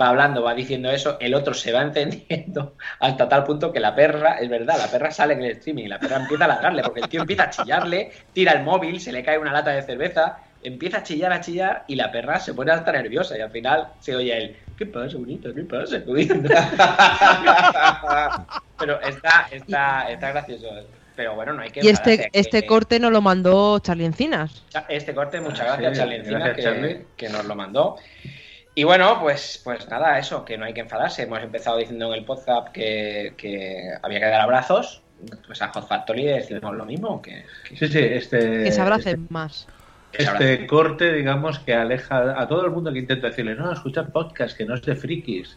va hablando, va diciendo eso, el otro se va encendiendo hasta tal punto que la perra, es verdad, la perra sale en el streaming y la perra empieza a ladrarle porque el tío empieza a chillarle, tira el móvil, se le cae una lata de cerveza, empieza a chillar, a chillar y la perra se pone hasta nerviosa y al final se oye el ¿qué pasa, bonita? ¿qué pasa? Pero está, está, está gracioso. Pero bueno, no hay que Y este, este que- corte nos lo mandó Charlie Encinas. este corte, muchas Ah, gracias, sí, Charlie Encina, gracias, que, Charlie. que nos lo mandó. Y bueno, pues, pues nada, eso, que no hay que enfadarse. Hemos empezado diciendo en el podcast que, que había que dar abrazos. Pues a Hot Factory decimos lo mismo. Que, que- Sí, sí, este. Que se abrace este- más. Este corte, digamos, que aleja a todo el mundo que intenta decirle, no, escucha podcast, que no es de frikis.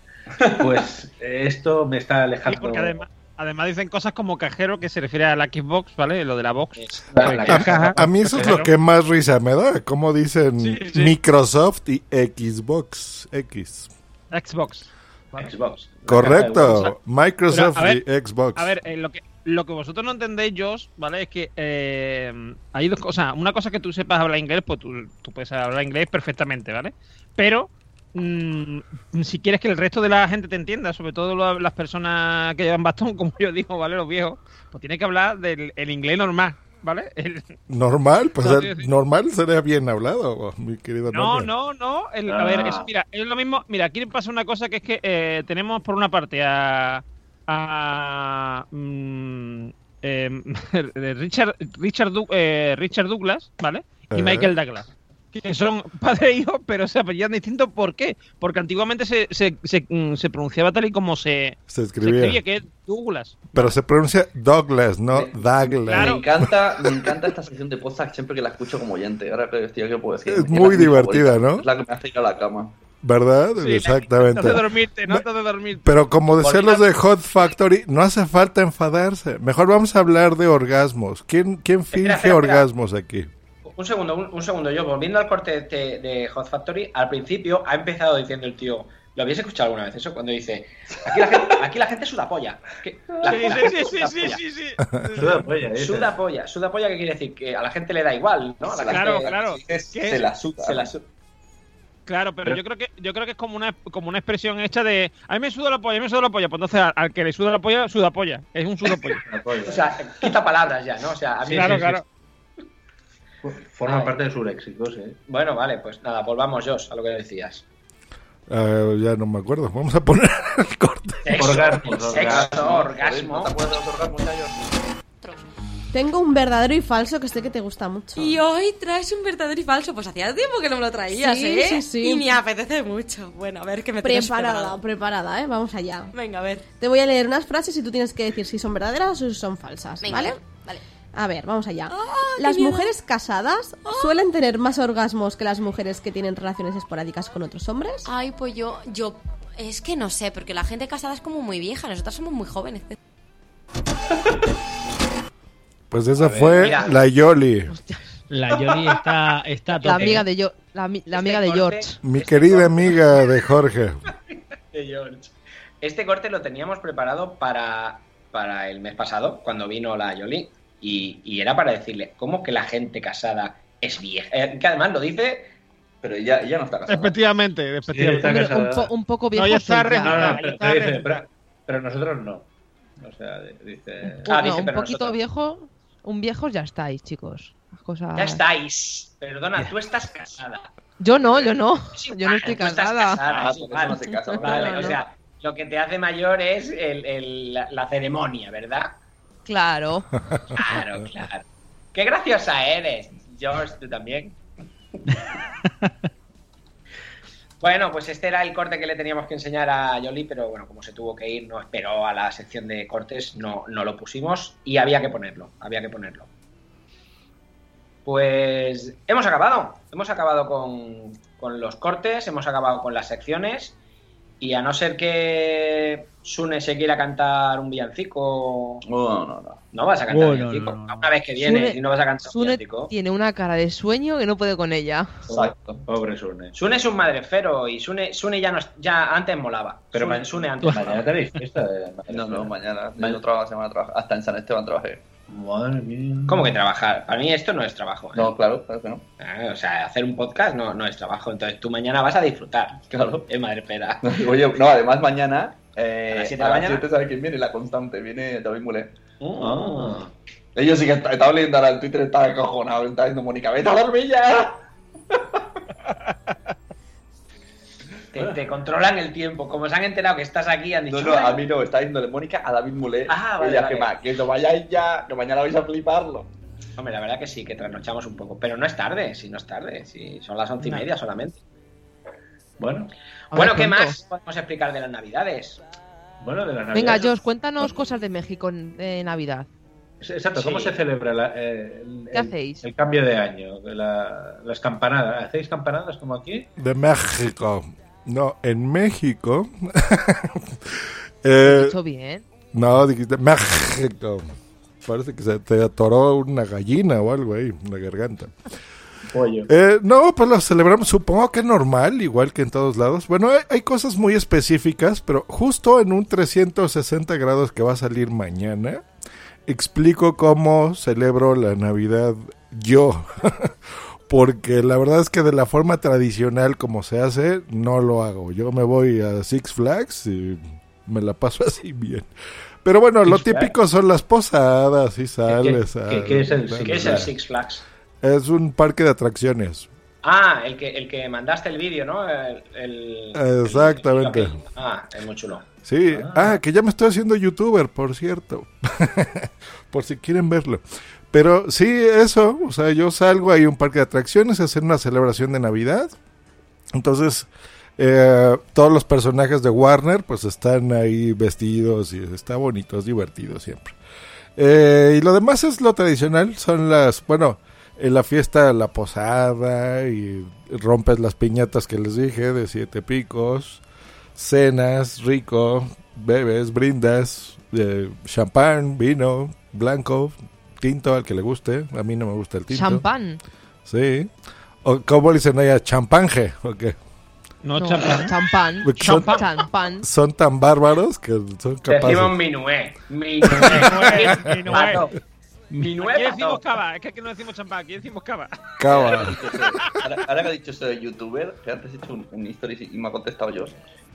Pues esto me está Sí, alejando. porque además, además dicen cosas como cajero que se refiere a la Xbox, ¿vale? Lo de la box. La- la caja. caja. A mí eso es lo que más risa me da. Como dicen Sí, sí. Microsoft y Xbox X. Xbox. Xbox. Correcto. Microsoft a ver, y Xbox. A ver, eh, lo, que, lo que vosotros no entendéis, Josh, ¿vale? Es que eh, hay dos cosas. Una cosa que tú sepas hablar inglés, pues tú, tú puedes hablar inglés perfectamente, ¿vale? Pero mm, si quieres que el resto de la gente te entienda, sobre todo lo- las personas que llevan bastón, como yo digo, ¿vale? Los viejos, pues tienes que hablar del el inglés normal, ¿vale? El- Normal, pues No, el- normal sería bien hablado, mi querido No, no, no. el- a ver, es, mira, es lo mismo. Mira, aquí pasa una cosa que es que eh, tenemos por una parte a. a mm, eh, Richard, Richard, Du- eh, Richard Douglas, ¿vale? Y Eh. Michael Douglas. Que son padre e hijo, pero se apellidan distintos. ¿Por qué? Porque antiguamente se, se, se, mm, se pronunciaba tal y como se, Se se escribía. escribía, que es Douglas. Pero se pronuncia Douglas, no Me Douglas. encanta, me encanta esta sección de podcast siempre que la escucho como oyente. Ahora que estoy aquí puedo decir. Es la muy divertida, favorita. ¿no? Es la que me hace ir a la cama. ¿Verdad? Sí, Exactamente. No te dormirte, no te dormirte. Pero como decían los de Hot Factory, no hace falta enfadarse. Mejor vamos a hablar de orgasmos. ¿Quién, quién finge espera, espera. orgasmos aquí? Un segundo, un, un segundo. Yo, volviendo al corte de, de Hot Factory, al principio ha empezado diciendo el tío. ¿Lo habéis escuchado alguna vez eso? Cuando dice, aquí la gente, aquí la gente suda polla. Que- la- Sí, la sí, sí, sí, suda sí, polla. sí, sí. Suda polla, dice. Suda polla, suda polla, ¿qué quiere decir? Que a la gente le da igual, ¿no? A la Claro, gente- claro. Se, se la suda. Se la su- Claro, pero, yo creo que yo creo que es como una como una expresión hecha de a mí me suda la polla, a mí me suda la polla, pues entonces al, al que le suda la polla, suda polla, es un suda polla. O sea, quita palabras ya, ¿no? O sea, a mí claro, sí, sí. claro. Forma parte de su léxico, sí. Bueno, vale, pues nada, volvamos, Josh, a lo que decías. Ah, ya no me acuerdo. Vamos a poner el corte. Sexo, Orgasmos, sexo, orgasmo. ¿No te acuerdas de los orgasmos? Tengo un verdadero y falso que sé que te gusta mucho. Y hoy traes un verdadero y falso. Pues hacía tiempo que no me lo traías, Sí, ¿eh? sí, sí. Y me apetece mucho. Bueno, a ver qué me Preparada, preparada, ¿eh? Vamos allá. Venga, a ver. Te voy a leer unas frases y tú tienes que decir si son verdaderas o si son falsas, Venga, ¿vale? Vale. A ver, vamos allá. ¡Ah, qué Las mujeres casadas suelen tener más orgasmos que las mujeres que tienen relaciones esporádicas con otros hombres. Ay, pues yo, yo, es que no sé, porque la gente casada es como muy vieja, nosotras somos muy jóvenes. Pues esa ver, fue mira. la Yoli. La Yoli está, está La amiga de, yo, la, la amiga de corte- George. Mi querida amiga de Jorge. de George. Este corte lo teníamos preparado para, para el mes pasado, cuando vino la Yoli, y, y era para decirle, ¿cómo que la gente casada es vieja? Eh, que además lo dice... Pero ella, ella no está casada. Efectivamente, efectivamente. está Hombre, un, po- un poco viejo No, ya está soy ya. registrada, No, no, ya pero, nosotros no. O sea, dice. Ah, No, dice, un pero poquito nosotros- viejo, un viejo ya estáis, chicos. Las cosas- Ya estáis. Perdona, tú estás casada. Yo no, yo no. Yo no estoy casada. Ah, es por eso igual. no se casa, ¿no? Vale, No, o sea, lo que te hace mayor es el- el- la, la ceremonia, ¿verdad? Claro. Claro, claro. Qué graciosa eres, George, tú también. Bueno, pues este era el corte que le teníamos que enseñar a Yoli, pero bueno, como se tuvo que ir, no esperó a la sección de cortes, no, no lo pusimos y había que ponerlo, había que ponerlo. Pues hemos acabado, hemos acabado con, con los cortes, hemos acabado con las secciones y a no ser que Sune se quiera cantar un villancico... No, no, no. No vas a cantar Oh, un no, villancico. no, no. Una vez que vienes Sune- y no vas a cantar un Sune villancico. tiene una cara de sueño que no puede con ella. Exacto. Pobre Sune. Sune es un madrefero y Sune, Sune ya, no, es- ya antes molaba. Pero Sune, Sune antes mañana tenéis fiesta. de- No, no, mañana. Ma- Yo trabajo la semana trabajo. Hasta en San Esteban trabajé. Madre mía. ¿Cómo que trabajar? Para mí esto no es trabajo. ¿eh? No, claro, claro que no. Ah, O sea, hacer un podcast no, no es trabajo. Entonces tú mañana vas a disfrutar. Claro. Es madrefera. Oye, no, además mañana. Eh, ¿A las siete de a la mañana? siete, ¿sabes quién viene? La constante, viene David Mulé. Ah. Ellos sí que est- estaba leyendo ahora el Twitter, estaba acojonado, estaba diciendo Mónica, vete a dormir ya. Te, te controlan el tiempo. Como se han enterado que estás aquí, han dicho. No, no, "Ay, a mí no, está diciéndole Mónica a David Mulé. Ah, vale, vale. que, no vayáis ya, que mañana vais a fliparlo. Hombre, la verdad que sí, que trasnochamos un poco. Pero no es tarde, si no es tarde. Si son las once y No. media solamente. Bueno, Bueno, ver, ¿qué pronto. más podemos explicar de las navidades? bueno, de la Navidad. Venga, Josh, cuéntanos cosas de México en- de Navidad. Exacto, ¿cómo Sí. se celebra la- eh, el, ¿Qué el- hacéis? el cambio de año? de la- las campanadas. ¿Hacéis campanadas como aquí? De México. No, en México. eh, bien. no, dijiste México. Parece que se te atoró una gallina o algo ahí en la garganta. Pollo. Eh, no, pues lo celebramos, supongo que normal, igual que en todos lados. Bueno, hay, hay cosas muy específicas, pero justo en un 360 grados que va a salir mañana, explico cómo celebro la Navidad yo. Porque la verdad es que de la forma tradicional como se hace, no lo hago. Yo me voy a Six Flags y me la paso así bien. Pero bueno, lo Six Flags. típico son las posadas y sales. qué- a- qué es el ¿Qué es el Six Flags? es un parque de atracciones. Ah, el que, el que mandaste el vídeo, ¿no? El, el- Exactamente. el- ah, es muy chulo. Sí, ah, que ya me estoy haciendo youtuber, por cierto. por si quieren verlo. Pero sí, eso, o sea, yo salgo ahí a un parque de atracciones a hacer una celebración de Navidad. Entonces, eh, todos los personajes de Warner pues están ahí vestidos y está bonito, es divertido siempre. Eh, y lo demás es lo tradicional, son las, bueno, en la fiesta la posada y rompes las piñatas que les dije de siete picos, cenas, rico, bebes, brindas, eh, champán, vino, blanco, tinto al que le guste, a mí no me gusta el tinto. Champán. Sí. O, ¿Cómo le dicen allá? ¿Champanje? ¿O qué? No, No, champán. champán. Son- Champán. Son tan bárbaros que son capaces. Decimos minué. Minué. Minué. Aquí decimos cava, es que aquí no decimos champán, aquí decimos cava. Cava. Ahora, ahora que ha dicho eso de youtuber, que antes he hecho un, un story y me ha contestado yo,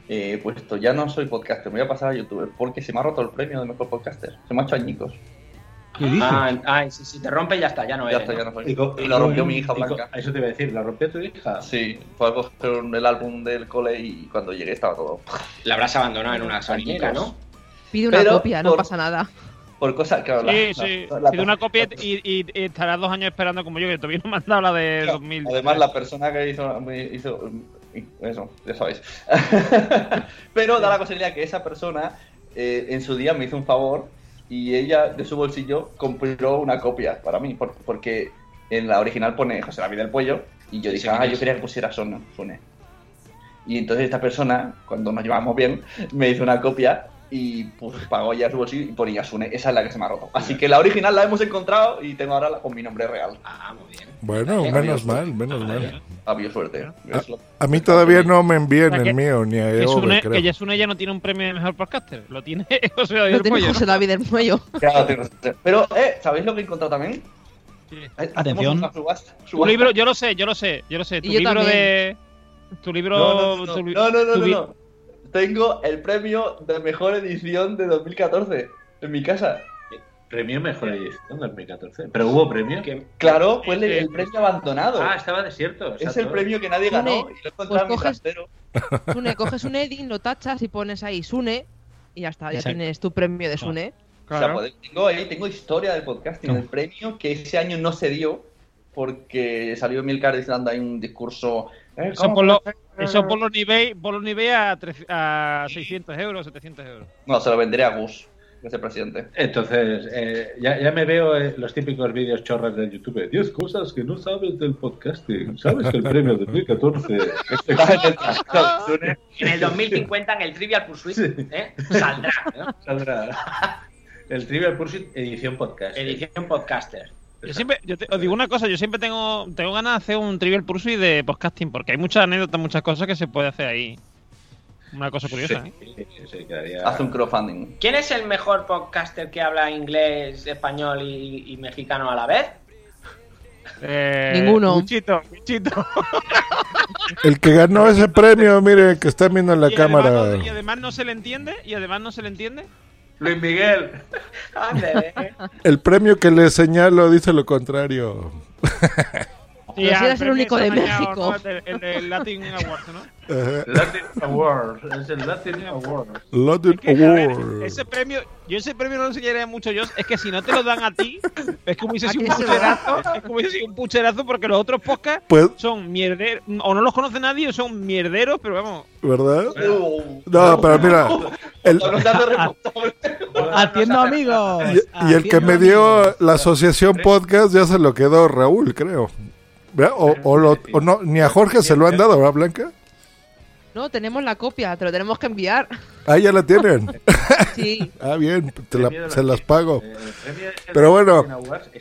eh, puesto, ya no soy podcaster, me voy a pasar a youtuber, porque se me ha roto el premio de mejor podcaster. Se me ha hecho añicos. Ah, ay, si, si te rompe ya está, ya no Ya eres. está, ya ¿no? soy. Y co- Y lo rompió mi hija blanca. Eso te iba a decir, ¿lo rompió tu hija? Sí, fue a coger el álbum del cole y cuando llegué estaba todo. La habrás abandonado en una gasolinera, ¿no? Pide una Pero copia, no por- pasa nada. Por cosas que Sí, sí. Pide una copia y, y, y estarás dos años esperando como yo, que todavía no me han dado la de 2000. Además, la persona que hizo, me hizo eso, ya sabéis. Pero da la casualidad que esa persona eh, en su día me hizo un favor y ella de su bolsillo compró una copia para mí, por- porque en la original pone José David del Pollo y yo dije, ah, ¿quién yo quería que pusiera Sone. Y entonces esta persona, cuando nos llevamos bien, me hizo una copia y pues pagó ya su bolsillo y ponía Sune. Esa es la que se me ha roto. Así que la original la hemos encontrado y tengo ahora la con mi nombre real. Ah, muy bien. Bueno, Eh, menos mal, menos mal. Había suerte. Es lo- A mí todavía no me envían O sea, el que- mío, ni a Que Eove, Sune, creo. que Yasune ya no tiene un premio de mejor podcaster. Lo tiene José David Lo del tiene José. David del Muello. Pero, eh, ¿sabéis lo que he encontrado también? Hacemos Atención. una subasta- Tu libro, yo lo sé, yo lo sé, yo lo sé. Tu yo libro también. de. Tu libro. No, no, no, tu no, no, no, tu no, vi- no. Tengo el premio de mejor edición de 2014 en mi casa. Premio Mejor Edición 2014. ¿Pero hubo premio? Claro, fue el, el premio abandonado. Ah, estaba desierto. es el premio que nadie ganó Sune, y lo pues coges-. Sune, coges un Edin, lo tachas y pones ahí Sune y ya está, ya Exacto. tienes tu premio de Sune. O sea, pues, tengo ahí, tengo historia del podcasting, el premio que ese año no se dio porque salió Milcar dando ahí un discurso. eh, Eso ¿cómo por, lo? Eso por los niveles por los niveles a, tres- a 600 euros, 700 euros. No, se lo venderé a Gus, que es el presidente. Entonces, eh, ya, ya me veo eh, los típicos vídeos chorras del YouTube. 10 cosas que no sabes del podcasting. ¿Sabes que el premio de 2014 En el 2050 en el Trivial Pursuit ¿eh? saldrá. ¿no? saldrá el Trivial Pursuit edición podcast? Edición podcaster. Yo siempre, yo te- os digo una cosa, yo siempre tengo, tengo ganas de hacer un trivial pursuit de podcasting, porque hay muchas anécdotas, muchas cosas que se puede hacer ahí. Una cosa curiosa, ¿eh? Sí, sí, quedaría- Haz un crowdfunding. ¿Quién es el mejor podcaster que habla inglés, español y, y mexicano a la vez? Eh, Ninguno. Wichito, Wichito. El que ganó ese premio, miren, que están viendo en la Y además, cámara. no, y además no se le entiende, y además no se le entiende. Luis Miguel. El premio que le señalo dice lo contrario. Pero si ah, eres el único de México. ¿no? El, el- el Latin Awards, ¿no? Ajá. Latin Award. Es el Latin Award. Latin Que, a ver, Award. ese premio, yo ese premio no lo enseñaría mucho yo, es que si no te lo dan a ti, es como hubiese ¿A sido un pucherazo, es como hubiese sido un pucherazo porque los otros podcasts Pues- son mierderos, o no los conoce nadie, o son mierderos, pero vamos. ¿Verdad? No, pero mira, el, te haces responsable. Haciendo amigos. y, y el que me dio la asociación podcast ya se lo quedó Raúl, creo. ¿Verdad? O, o lo- o no, ni a Jorge se lo han dado, ¿verdad, Blanca? No, tenemos la copia, te lo tenemos que enviar. Ah, ya la tienen. Sí. Ah, bien, te la- se la- las pago. eh, Pero bueno,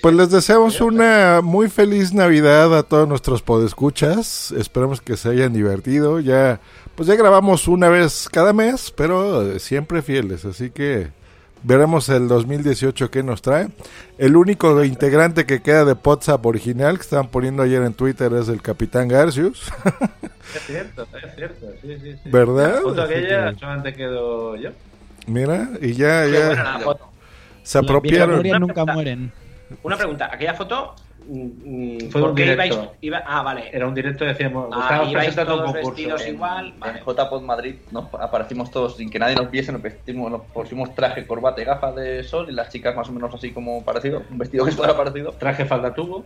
pues les deseamos una muy feliz Navidad a todos nuestros podescuchas. Esperamos que se hayan divertido. Ya, pues ya grabamos una vez cada mes, pero eh, siempre fieles. Así que veremos el 2018 qué nos trae. El único integrante que queda de WhatsApp original que estaban poniendo ayer en Twitter es el Capitán Garcius. Es cierto, es cierto. Sí, sí, sí. ¿Verdad? Así aquella que- solamente quedo yo. Mira, y ya, Qué buena la ya foto. se Las apropiaron. memorias nunca mueren. Una pregunta, aquella foto. Mm, Fue ¿Por un directo. ibais? iba- ah, vale. Era un directo, decíamos, Ah, presentando un todos concurso. vestidos En- igual. En Vale. JPod Madrid nos aparecimos todos sin que nadie nos viese, nos vestimos, nos pusimos traje, corbata y gafas de sol y las chicas más o menos así como parecido, un vestido que fuera parecido. Traje falda tubo.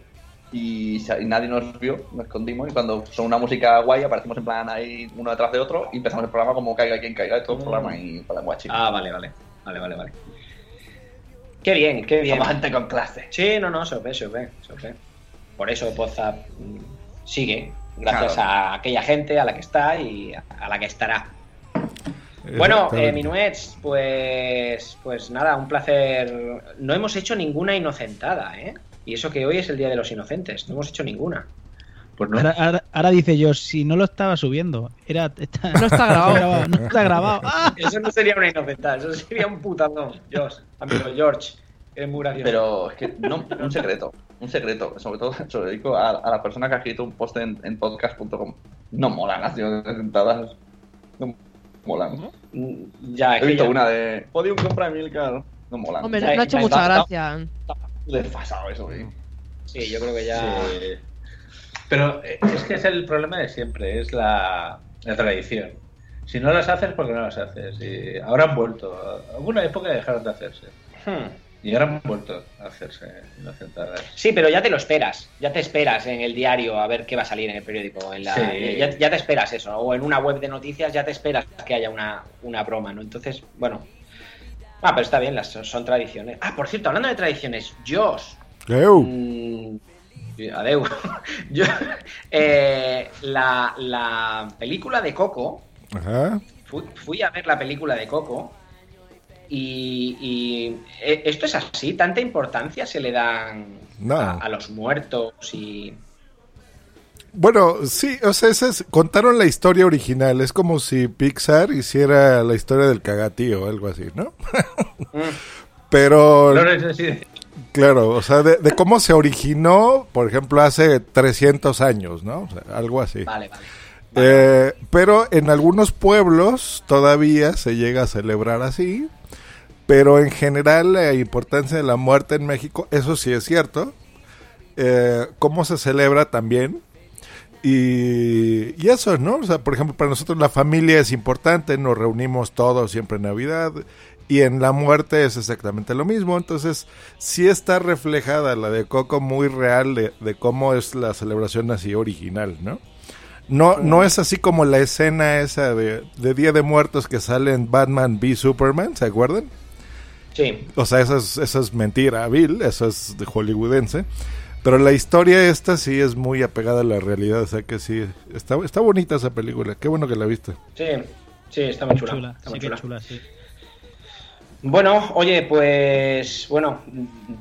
Y, y nadie nos vio, nos escondimos y cuando son una música guay aparecimos en plan ahí uno detrás de otro y empezamos el programa como caiga quien caiga, todo el programa y para guachi. Ah, vale, vale. Vale, vale, vale. Qué bien, qué bien. Somos gente con clase. Sí, no, no, se os ve, se os ve, se os ve. Por eso WhatsApp mm, sigue, gracias Claro. a aquella gente a la que está y a la que estará. Bueno, eh, Minuets, pues, pues nada, un placer. No hemos hecho ninguna inocentada, ¿eh? Y eso que hoy es el Día de los Inocentes, no hemos hecho ninguna. Pues no. Ahora, ahora- ahora dice yo, si no lo estaba subiendo, era, está- No está grabado. no está grabado. ¡Ah! Eso no sería una inocentada, eso sería un putazón. George, amigo George, eres muy gracioso. Pero es que no, un secreto, un secreto, sobre todo se lo dedico a, a la persona que ha escrito un post en, en podcast.com. No molan las sentadas. No molan. Mm, Ya, es He visto ya- una de. Podium compra Milcar. No molan. Hombre, no ha hecho mucha está, gracia. Desfasado eso, ¿eh? Sí, yo creo que ya. Sí. Pero eh, es que es el problema de siempre, es la, la tradición. Si no las haces, porque no las haces. Y ahora han vuelto. Alguna época dejaron de hacerse. Hmm. Y ahora han vuelto a hacerse inocentadas. Sí, pero ya te lo esperas. Ya te esperas en el diario a ver qué va a salir en el periódico. En la, Sí. ya, ya te esperas eso. O en una web de noticias ya te esperas que haya una, una broma, ¿no? Entonces, bueno. Ah, pero está bien, las, son tradiciones. Ah, por cierto, hablando de tradiciones, Josh. Eu. Mm, adeu. Yo, eh, la, la película de Coco, Ajá. fui, fui a ver la película de Coco Y, y, eh, esto es así, tanta importancia se le dan No. a, a los muertos y... Bueno, sí, o sea, es- contaron la historia original. Es como si Pixar hiciera la historia del cagatío o algo así, ¿no? Pero... No, no Claro, o sea, de, de cómo se originó, por ejemplo, hace 300 años, ¿no? O sea, algo así. Vale, vale. Eh, pero en algunos pueblos todavía se llega a celebrar así. Pero en general la importancia de la muerte en México, eso sí es cierto. Eh, cómo se celebra también. Y, y eso, ¿no? O sea, por ejemplo, para nosotros la familia es importante, nos reunimos todos siempre en Navidad. Y en la muerte es exactamente lo mismo. Entonces, sí está reflejada la de Coco muy real de, de cómo es la celebración así original, ¿no? No, no es así como la escena esa de, de Día de Muertos que sale en Batman v Superman, ¿se acuerdan? Sí. O sea, eso es, eso es mentira, Bill, eso es de hollywoodense. Pero la historia esta sí es muy apegada a la realidad, o sea que sí, está, está bonita esa película, qué bueno que la viste. Sí, sí, está muy chula. Chula, está muy chula, sí. Bueno, oye, pues bueno,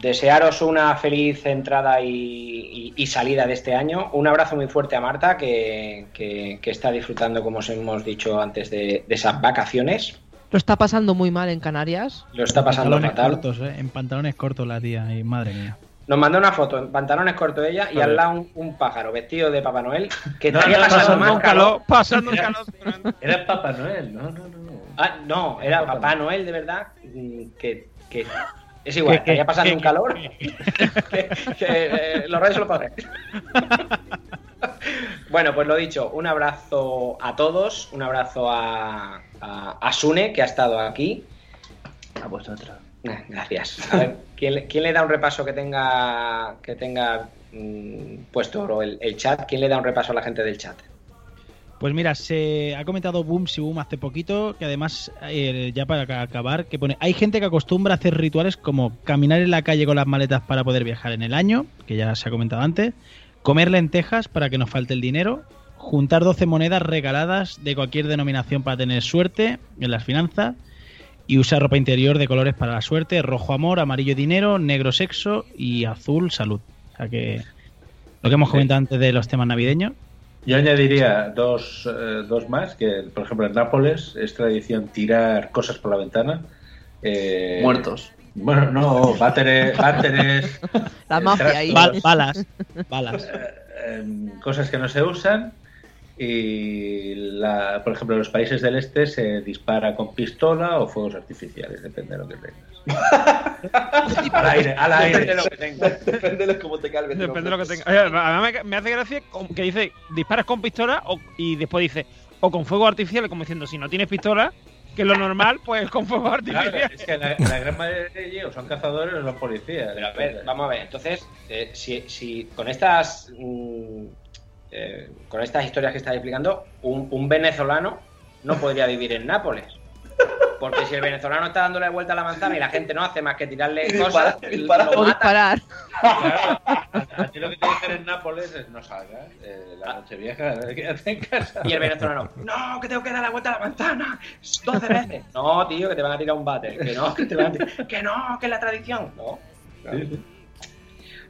desearos una feliz entrada y, y- y salida de este año. Un abrazo muy fuerte a Marta, que, que- que está disfrutando, como os hemos dicho antes, de, de esas vacaciones. Lo está pasando muy mal en Canarias. Lo está pasando pantalones fatal. cortos, ¿eh? En pantalones cortos la tía, y madre mía. Nos mandó una foto en pantalones cortos ella y al lado un, un pájaro vestido de Papá Noel que No, estaría no, pasando no, más no, calor. pasando el Era- calor. Era Papá Noel, no, no, no. Ah, no, era Papá Noel de verdad mm, que, que es igual, estaría pasando un calor que, que, eh, los reyes se lo podrán. Bueno, pues lo dicho, un abrazo a todos, un abrazo a, a, a Sune, que ha estado aquí. A vosotros. Ah, Gracias. A ver, ¿quién, le- quién le da un repaso que tenga que tenga mm, puesto el, el chat? ¿Quién le da un repaso a la gente del chat? Pues mira, se ha comentado Boom si Boom hace poquito, que además, eh, ya para ca- acabar, que pone, hay gente que acostumbra a hacer rituales como caminar en la calle con las maletas para poder viajar en el año, que ya se ha comentado antes, comer lentejas para que nos falte el dinero, juntar 12 monedas regaladas de cualquier denominación para tener suerte en las finanzas, y usar ropa interior de colores para la suerte, rojo amor, amarillo dinero, negro sexo y azul salud. O sea que lo que hemos comentado antes de los temas navideños. Yo añadiría dos, eh, dos más, que por ejemplo en Nápoles es tradición tirar cosas por la ventana. eh, Muertos. Bueno, no, váteres, váteres La eh, mafia trastos, ahí. Bal- balas, balas. em, cosas que no se usan. Y, la, por ejemplo, en los países del este se dispara con pistola o fuegos artificiales, depende de lo que tengas. al aire, al aire. Depende de lo que tengas. Depende de cómo te calves. Depende de lo que tenga. Oye, a mí me, hace gracia que dice disparas con pistola o- y después dice o con fuego artificial, como diciendo si no tienes pistola, que es lo normal, pues con fuego Claro, artificial. es que la, la gran mayoría de ellos son cazadores o son policías. Pero a ver, vamos a ver, entonces, eh, si, si con estas mm, eh, con estas historias que estás explicando, un, un venezolano no podría vivir en Nápoles. Porque si el venezolano está dándole vuelta a la manzana y la gente no hace más que tirarle Y cosas, disparar, disparar. lo O mata. disparar. Claro, a, a ti lo que te dicen en Nápoles es no salgas, eh, la noche vieja, quédate en casa. Y el venezolano, no, que tengo que dar la vuelta a la manzana 12 veces. No, tío, que te van a tirar un bate. Que no, que te van a tirar- que no, que es la tradición. No. Sí, sí.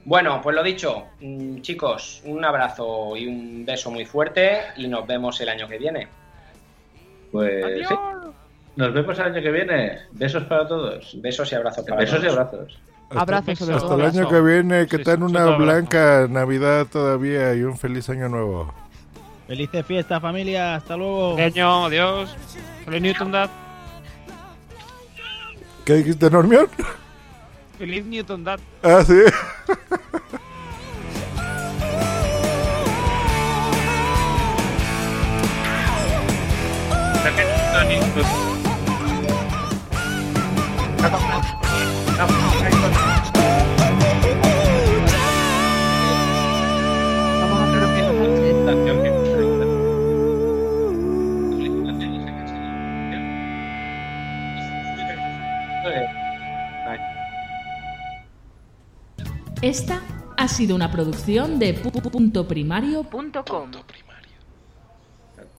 Bueno, pues lo dicho, mm, chicos, un abrazo y un beso muy fuerte y nos vemos el año que viene. Pues sí. Nos vemos el año que viene. Besos para todos. Besos y abrazos para Besos y todos. abrazos. Abrazos sobre Hasta todo. el año que viene, que Sí, tengan una blanca Navidad todavía y un feliz año nuevo. Felices fiestas, familia. Hasta luego. Pequeño, adiós. Feliz Newton Dad. ¿Qué dijiste, Normión? Feliz Newton Dad. Ah, sí. Vamos Esta ha sido una producción de pu-